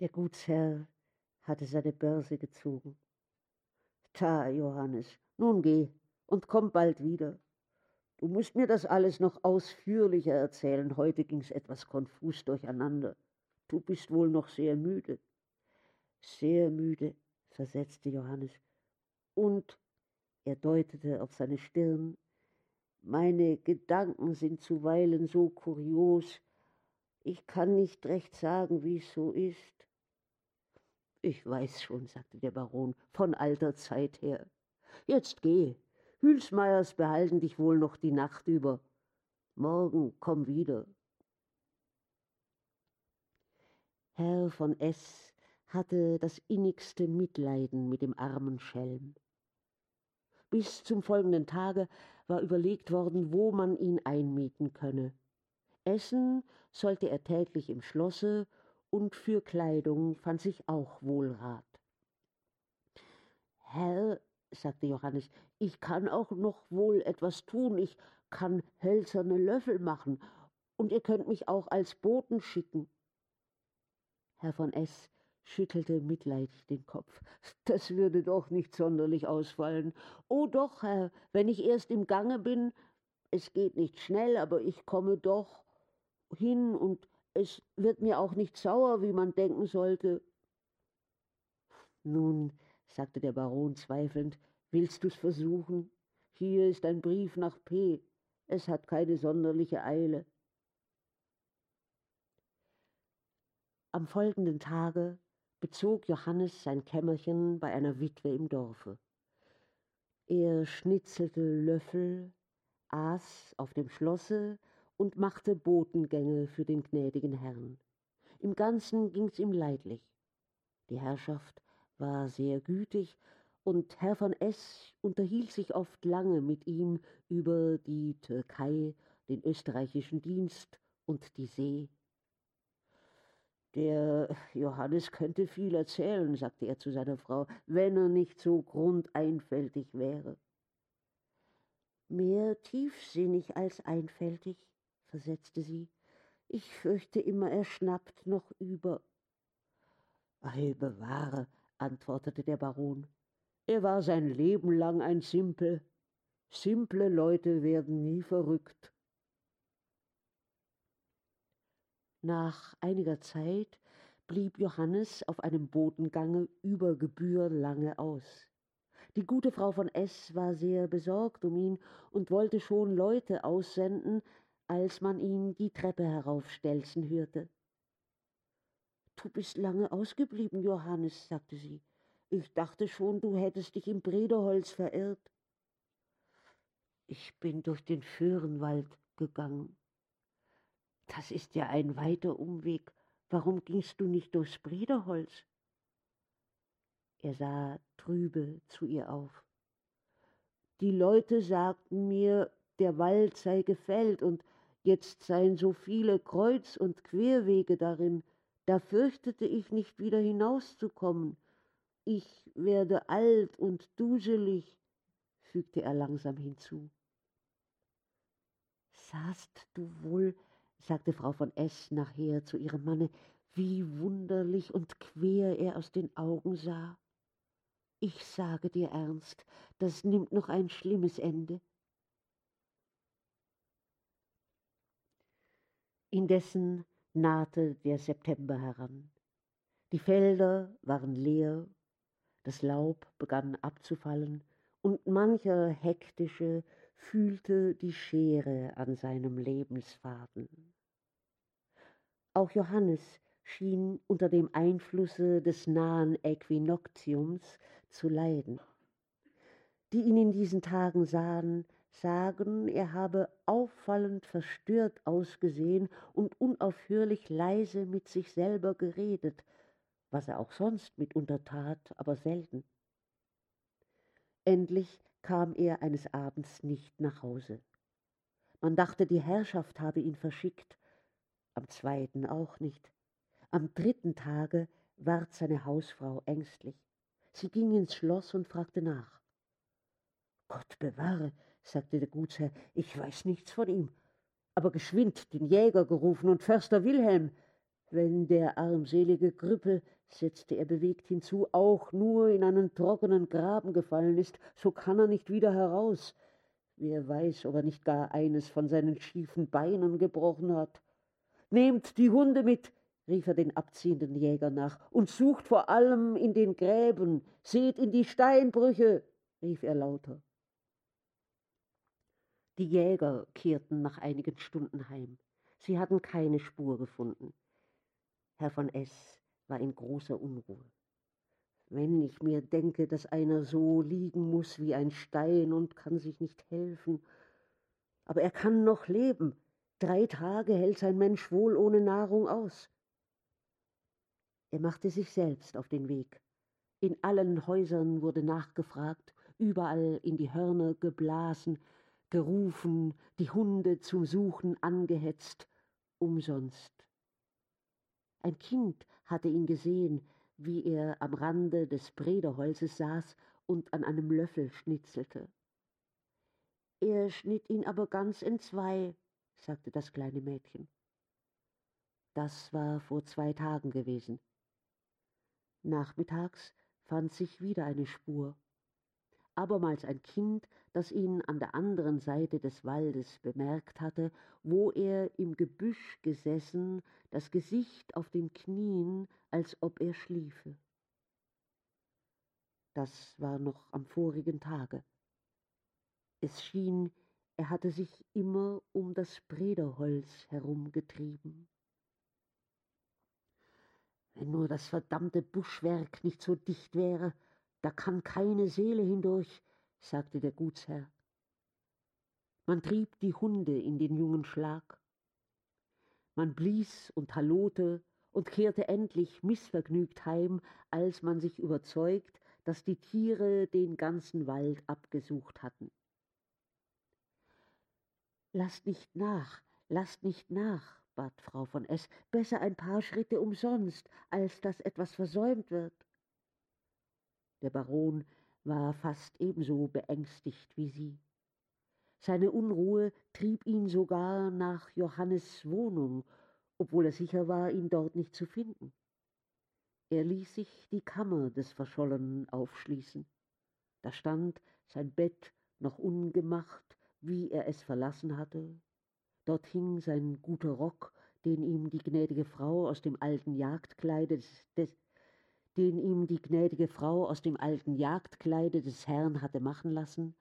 Der Gutsherr hatte seine Börse gezogen. Ta, Johannes, nun geh und komm bald wieder. Du musst mir das alles noch ausführlicher erzählen. Heute ging's etwas konfus durcheinander. Du bist wohl noch sehr müde. Sehr müde, versetzte Johannes. Und, er deutete auf seine Stirn, meine Gedanken sind zuweilen so kurios, ich kann nicht recht sagen, wie es so ist. Ich weiß schon, sagte der Baron, von alter Zeit her. Jetzt geh. Hülsmeyers behalten dich wohl noch die Nacht über. Morgen komm wieder. Herr von S. hatte das innigste Mitleiden mit dem armen Schelm. Bis zum folgenden Tage war überlegt worden, wo man ihn einmieten könne. Essen sollte er täglich im Schlosse und für Kleidung fand sich auch Wohlrat. Herr, sagte Johannes, ich kann auch noch wohl etwas tun, ich kann hölzerne Löffel machen, und ihr könnt mich auch als Boten schicken. Herr von S. schüttelte mitleidig den Kopf. Das würde doch nicht sonderlich ausfallen. Oh doch, Herr, wenn ich erst im Gange bin, es geht nicht schnell, aber ich komme doch hin und es wird mir auch nicht sauer, wie man denken sollte. Nun, sagte der Baron zweifelnd, willst du's versuchen? Hier ist ein Brief nach P. Es hat keine sonderliche Eile. Am folgenden Tage bezog Johannes sein Kämmerchen bei einer Witwe im Dorfe. Er schnitzelte Löffel, aß auf dem Schlosse und machte Botengänge für den gnädigen Herrn. Im Ganzen ging's ihm leidlich. Die Herrschaft war sehr gütig, und Herr von S. unterhielt sich oft lange mit ihm über die Türkei, den österreichischen Dienst und die See. Der Johannes könnte viel erzählen, sagte er zu seiner Frau, wenn er nicht so grundeinfältig wäre. Mehr tiefsinnig als einfältig, versetzte sie. Ich fürchte immer, er schnappt noch über. Ei, bewahre, antwortete der Baron. Er war sein Leben lang ein Simpel. Simple Leute werden nie verrückt. Nach einiger Zeit blieb Johannes auf einem Bodengange über Gebühr lange aus. Die gute Frau von S. war sehr besorgt um ihn und wollte schon Leute aussenden, als man ihn die Treppe heraufstelzen hörte. Du bist lange ausgeblieben, Johannes, sagte sie. Ich dachte schon, du hättest dich im Brederholz verirrt. Ich bin durch den Föhrenwald gegangen. Das ist ja ein weiter Umweg. Warum gingst du nicht durchs Brederholz? Er sah trübe zu ihr auf. Die Leute sagten mir, der Wald sei gefällt und Jetzt seien so viele Kreuz- und Querwege darin, da fürchtete ich nicht wieder hinauszukommen. Ich werde alt und duselig, fügte er langsam hinzu. Sahst du wohl, sagte Frau von S. nachher zu ihrem Manne, wie wunderlich und quer er aus den Augen sah. Ich sage dir ernst, das nimmt noch ein schlimmes Ende. Indessen nahte der September heran. Die Felder waren leer, das Laub begann abzufallen, und mancher hektische fühlte die Schere an seinem Lebensfaden. Auch Johannes schien unter dem Einflusse des nahen Äquinoktiums zu leiden. Die ihn in diesen Tagen sahen, sagen, er habe auffallend verstört ausgesehen und unaufhörlich leise mit sich selber geredet, was er auch sonst mitunter tat, aber selten. Endlich kam er eines Abends nicht nach Hause. Man dachte, die Herrschaft habe ihn verschickt, am zweiten auch nicht. Am dritten Tage ward seine Hausfrau ängstlich. Sie ging ins Schloss und fragte nach. Gott bewahre, sagte der Gutsherr, ich weiß nichts von ihm, aber geschwind den Jäger gerufen und Förster Wilhelm. Wenn der armselige Krüppel, setzte er bewegt hinzu, auch nur in einen trockenen Graben gefallen ist, so kann er nicht wieder heraus. Wer weiß, ob er nicht gar eines von seinen schiefen Beinen gebrochen hat. Nehmt die Hunde mit, rief er den abziehenden Jäger nach, und sucht vor allem in den Gräben, seht in die Steinbrüche, rief er lauter. Die Jäger kehrten nach einigen Stunden heim. Sie hatten keine Spur gefunden. Herr von S. war in großer Unruhe. Wenn ich mir denke, dass einer so liegen muss wie ein Stein und kann sich nicht helfen. Aber er kann noch leben. Drei Tage hält sein Mensch wohl ohne Nahrung aus. Er machte sich selbst auf den Weg. In allen Häusern wurde nachgefragt, überall in die Hörner geblasen, gerufen, die Hunde zum Suchen angehetzt, umsonst. Ein Kind hatte ihn gesehen, wie er am Rande des Brederholzes saß und an einem Löffel schnitzelte. Er schnitt ihn aber ganz entzwei, sagte das kleine Mädchen. Das war vor zwei Tagen gewesen. Nachmittags fand sich wieder eine Spur abermals ein Kind, das ihn an der anderen Seite des Waldes bemerkt hatte, wo er im Gebüsch gesessen, das Gesicht auf den Knien, als ob er schliefe. Das war noch am vorigen Tage. Es schien, er hatte sich immer um das Brederholz herumgetrieben. Wenn nur das verdammte Buschwerk nicht so dicht wäre, da kann keine Seele hindurch, sagte der Gutsherr. Man trieb die Hunde in den jungen Schlag. Man blies und hallote und kehrte endlich missvergnügt heim, als man sich überzeugt, dass die Tiere den ganzen Wald abgesucht hatten. Lasst nicht nach, lasst nicht nach, bat Frau von S., besser ein paar Schritte umsonst, als dass etwas versäumt wird. Der Baron war fast ebenso beängstigt wie sie. Seine Unruhe trieb ihn sogar nach Johannes Wohnung, obwohl er sicher war, ihn dort nicht zu finden. Er ließ sich die Kammer des Verschollenen aufschließen. Da stand sein Bett noch ungemacht, wie er es verlassen hatte. Dort hing sein guter Rock, den ihm die gnädige Frau aus dem alten Jagdkleide des, des, den ihm die gnädige Frau aus dem alten Jagdkleide des Herrn hatte machen lassen,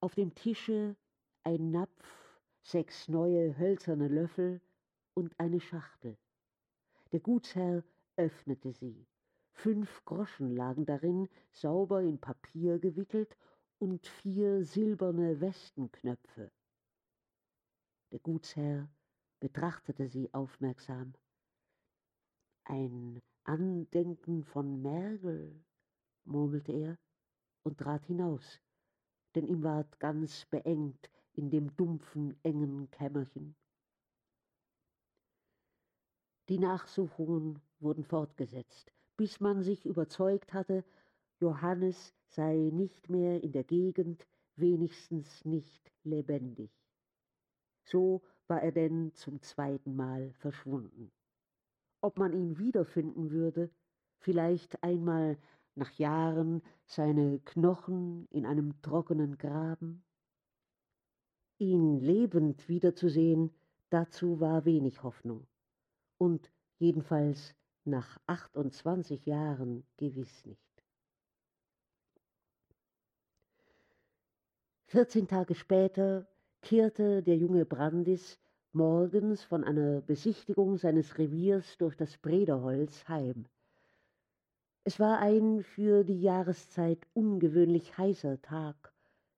auf dem Tische ein Napf, sechs neue hölzerne Löffel und eine Schachtel. Der Gutsherr öffnete sie. Fünf Groschen lagen darin, sauber in Papier gewickelt, und vier silberne Westenknöpfe. Der Gutsherr betrachtete sie aufmerksam. Ein Andenken von Mergel, murmelte er und trat hinaus, denn ihm ward ganz beengt in dem dumpfen, engen Kämmerchen. Die Nachsuchungen wurden fortgesetzt, bis man sich überzeugt hatte, Johannes sei nicht mehr in der Gegend, wenigstens nicht lebendig. So war er denn zum zweiten Mal verschwunden ob man ihn wiederfinden würde, vielleicht einmal nach Jahren seine Knochen in einem trockenen Graben. Ihn lebend wiederzusehen, dazu war wenig Hoffnung, und jedenfalls nach 28 Jahren gewiss nicht. Vierzehn Tage später kehrte der junge Brandis morgens von einer Besichtigung seines Reviers durch das Brederholz heim. Es war ein für die Jahreszeit ungewöhnlich heißer Tag.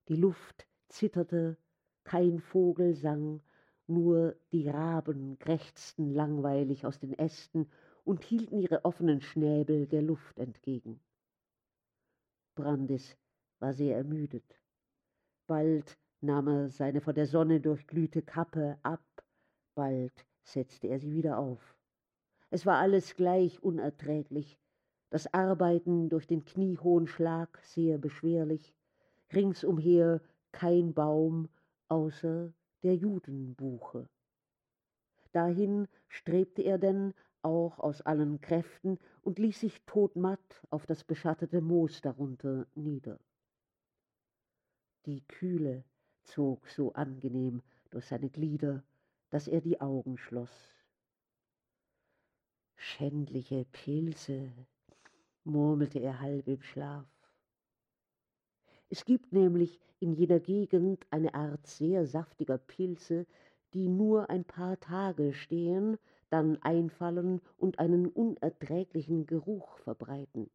Die Luft zitterte, kein Vogel sang, nur die Raben krächzten langweilig aus den Ästen und hielten ihre offenen Schnäbel der Luft entgegen. Brandis war sehr ermüdet. Bald nahm er seine von der Sonne durchglühte Kappe ab, bald setzte er sie wieder auf. Es war alles gleich unerträglich, das Arbeiten durch den kniehohen Schlag sehr beschwerlich, ringsumher kein Baum außer der Judenbuche. Dahin strebte er denn auch aus allen Kräften und ließ sich todmatt auf das beschattete Moos darunter nieder. Die Kühle zog so angenehm durch seine Glieder, dass er die Augen schloss. Schändliche Pilze, murmelte er halb im Schlaf. Es gibt nämlich in jener Gegend eine Art sehr saftiger Pilze, die nur ein paar Tage stehen, dann einfallen und einen unerträglichen Geruch verbreiten.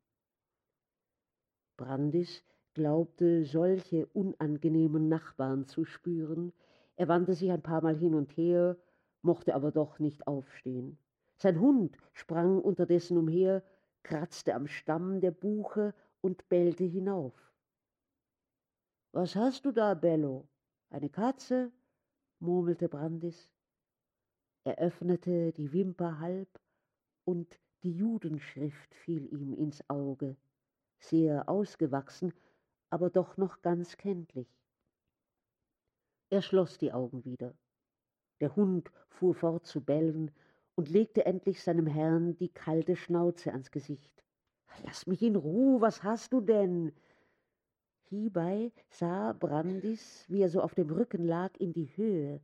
Brandis glaubte, solche unangenehmen Nachbarn zu spüren. Er wandte sich ein paar Mal hin und her, mochte aber doch nicht aufstehen. Sein Hund sprang unterdessen umher, kratzte am Stamm der Buche und bellte hinauf. Was hast du da, Bello? Eine Katze? murmelte Brandis. Er öffnete die Wimper halb, und die Judenschrift fiel ihm ins Auge, sehr ausgewachsen, aber doch noch ganz kenntlich. Er schloss die Augen wieder. Der Hund fuhr fort zu bellen und legte endlich seinem Herrn die kalte Schnauze ans Gesicht. Lass mich in Ruhe, was hast du denn? Hiebei sah Brandis, wie er so auf dem Rücken lag, in die Höhe,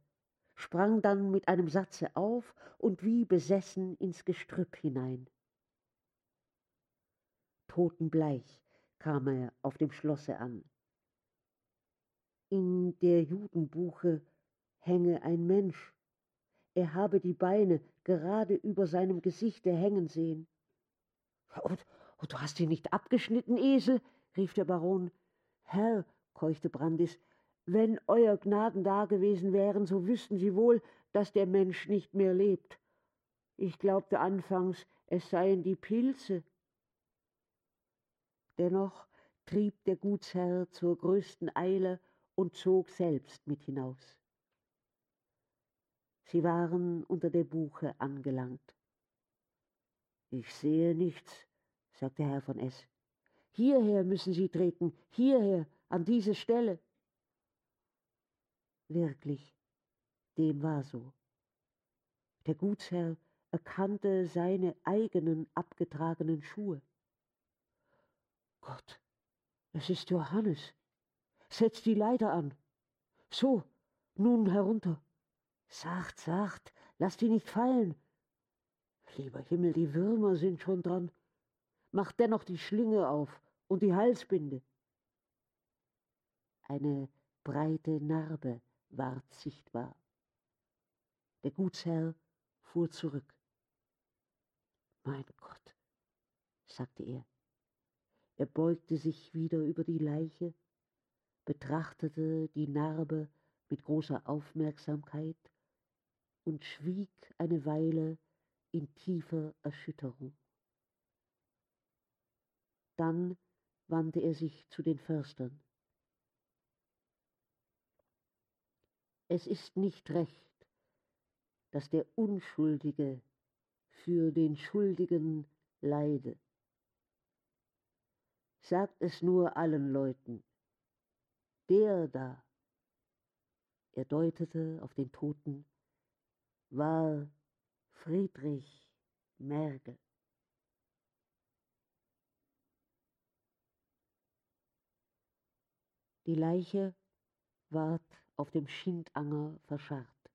sprang dann mit einem Satze auf und wie besessen ins Gestrüpp hinein. Totenbleich kam er auf dem Schlosse an. In der Judenbuche hänge ein Mensch. Er habe die Beine gerade über seinem Gesichte hängen sehen. Und, und du hast ihn nicht abgeschnitten, Esel? rief der Baron. Herr, keuchte Brandis, wenn Euer Gnaden da gewesen wären, so wüssten Sie wohl, dass der Mensch nicht mehr lebt. Ich glaubte anfangs, es seien die Pilze. Dennoch trieb der Gutsherr zur größten Eile und zog selbst mit hinaus. Sie waren unter der Buche angelangt. Ich sehe nichts, sagte Herr von S. Hierher müssen Sie treten, hierher, an diese Stelle. Wirklich, dem war so. Der Gutsherr erkannte seine eigenen abgetragenen Schuhe. Gott, es ist Johannes. Setz die Leiter an. So, nun herunter. Sacht, sacht, lass die nicht fallen. Lieber Himmel, die Würmer sind schon dran macht dennoch die Schlinge auf und die Halsbinde. Eine breite Narbe ward sichtbar. Der Gutsherr fuhr zurück. Mein Gott, sagte er. Er beugte sich wieder über die Leiche, betrachtete die Narbe mit großer Aufmerksamkeit und schwieg eine Weile in tiefer Erschütterung. Dann wandte er sich zu den Förstern. Es ist nicht recht, dass der Unschuldige für den Schuldigen leide. Sagt es nur allen Leuten. Der da, er deutete auf den Toten, war Friedrich Mergel. Die Leiche ward auf dem Schindanger verscharrt.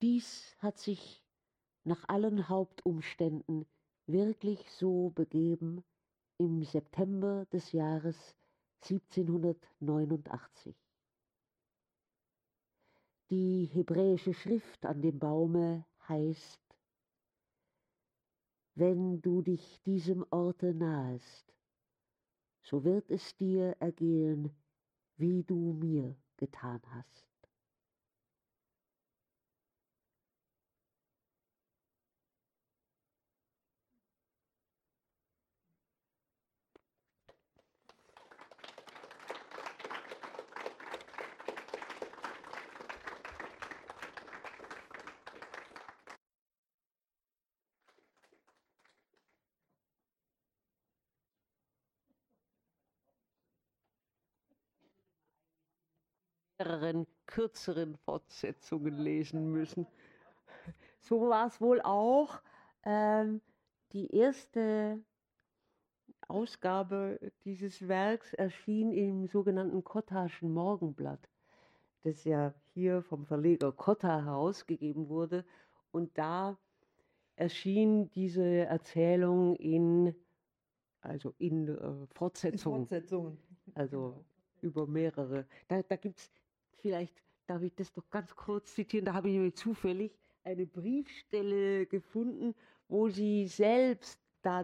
Dies hat sich nach allen Hauptumständen wirklich so begeben im September des Jahres 1789. Die hebräische Schrift an dem Baume heißt wenn du dich diesem Orte nahest, so wird es dir ergehen, wie du mir getan hast. Mehreren kürzeren Fortsetzungen lesen müssen. So war es wohl auch. Ähm, die erste Ausgabe dieses Werks erschien im sogenannten Kottaschen Morgenblatt, das ja hier vom Verleger Kotta herausgegeben wurde. Und da erschien diese Erzählung in, also in äh, Fortsetzung. Fortsetzungen. Also genau. über mehrere. Da, da gibt es, vielleicht darf ich das doch ganz kurz zitieren, da habe ich nämlich zufällig eine Briefstelle gefunden, wo sie selbst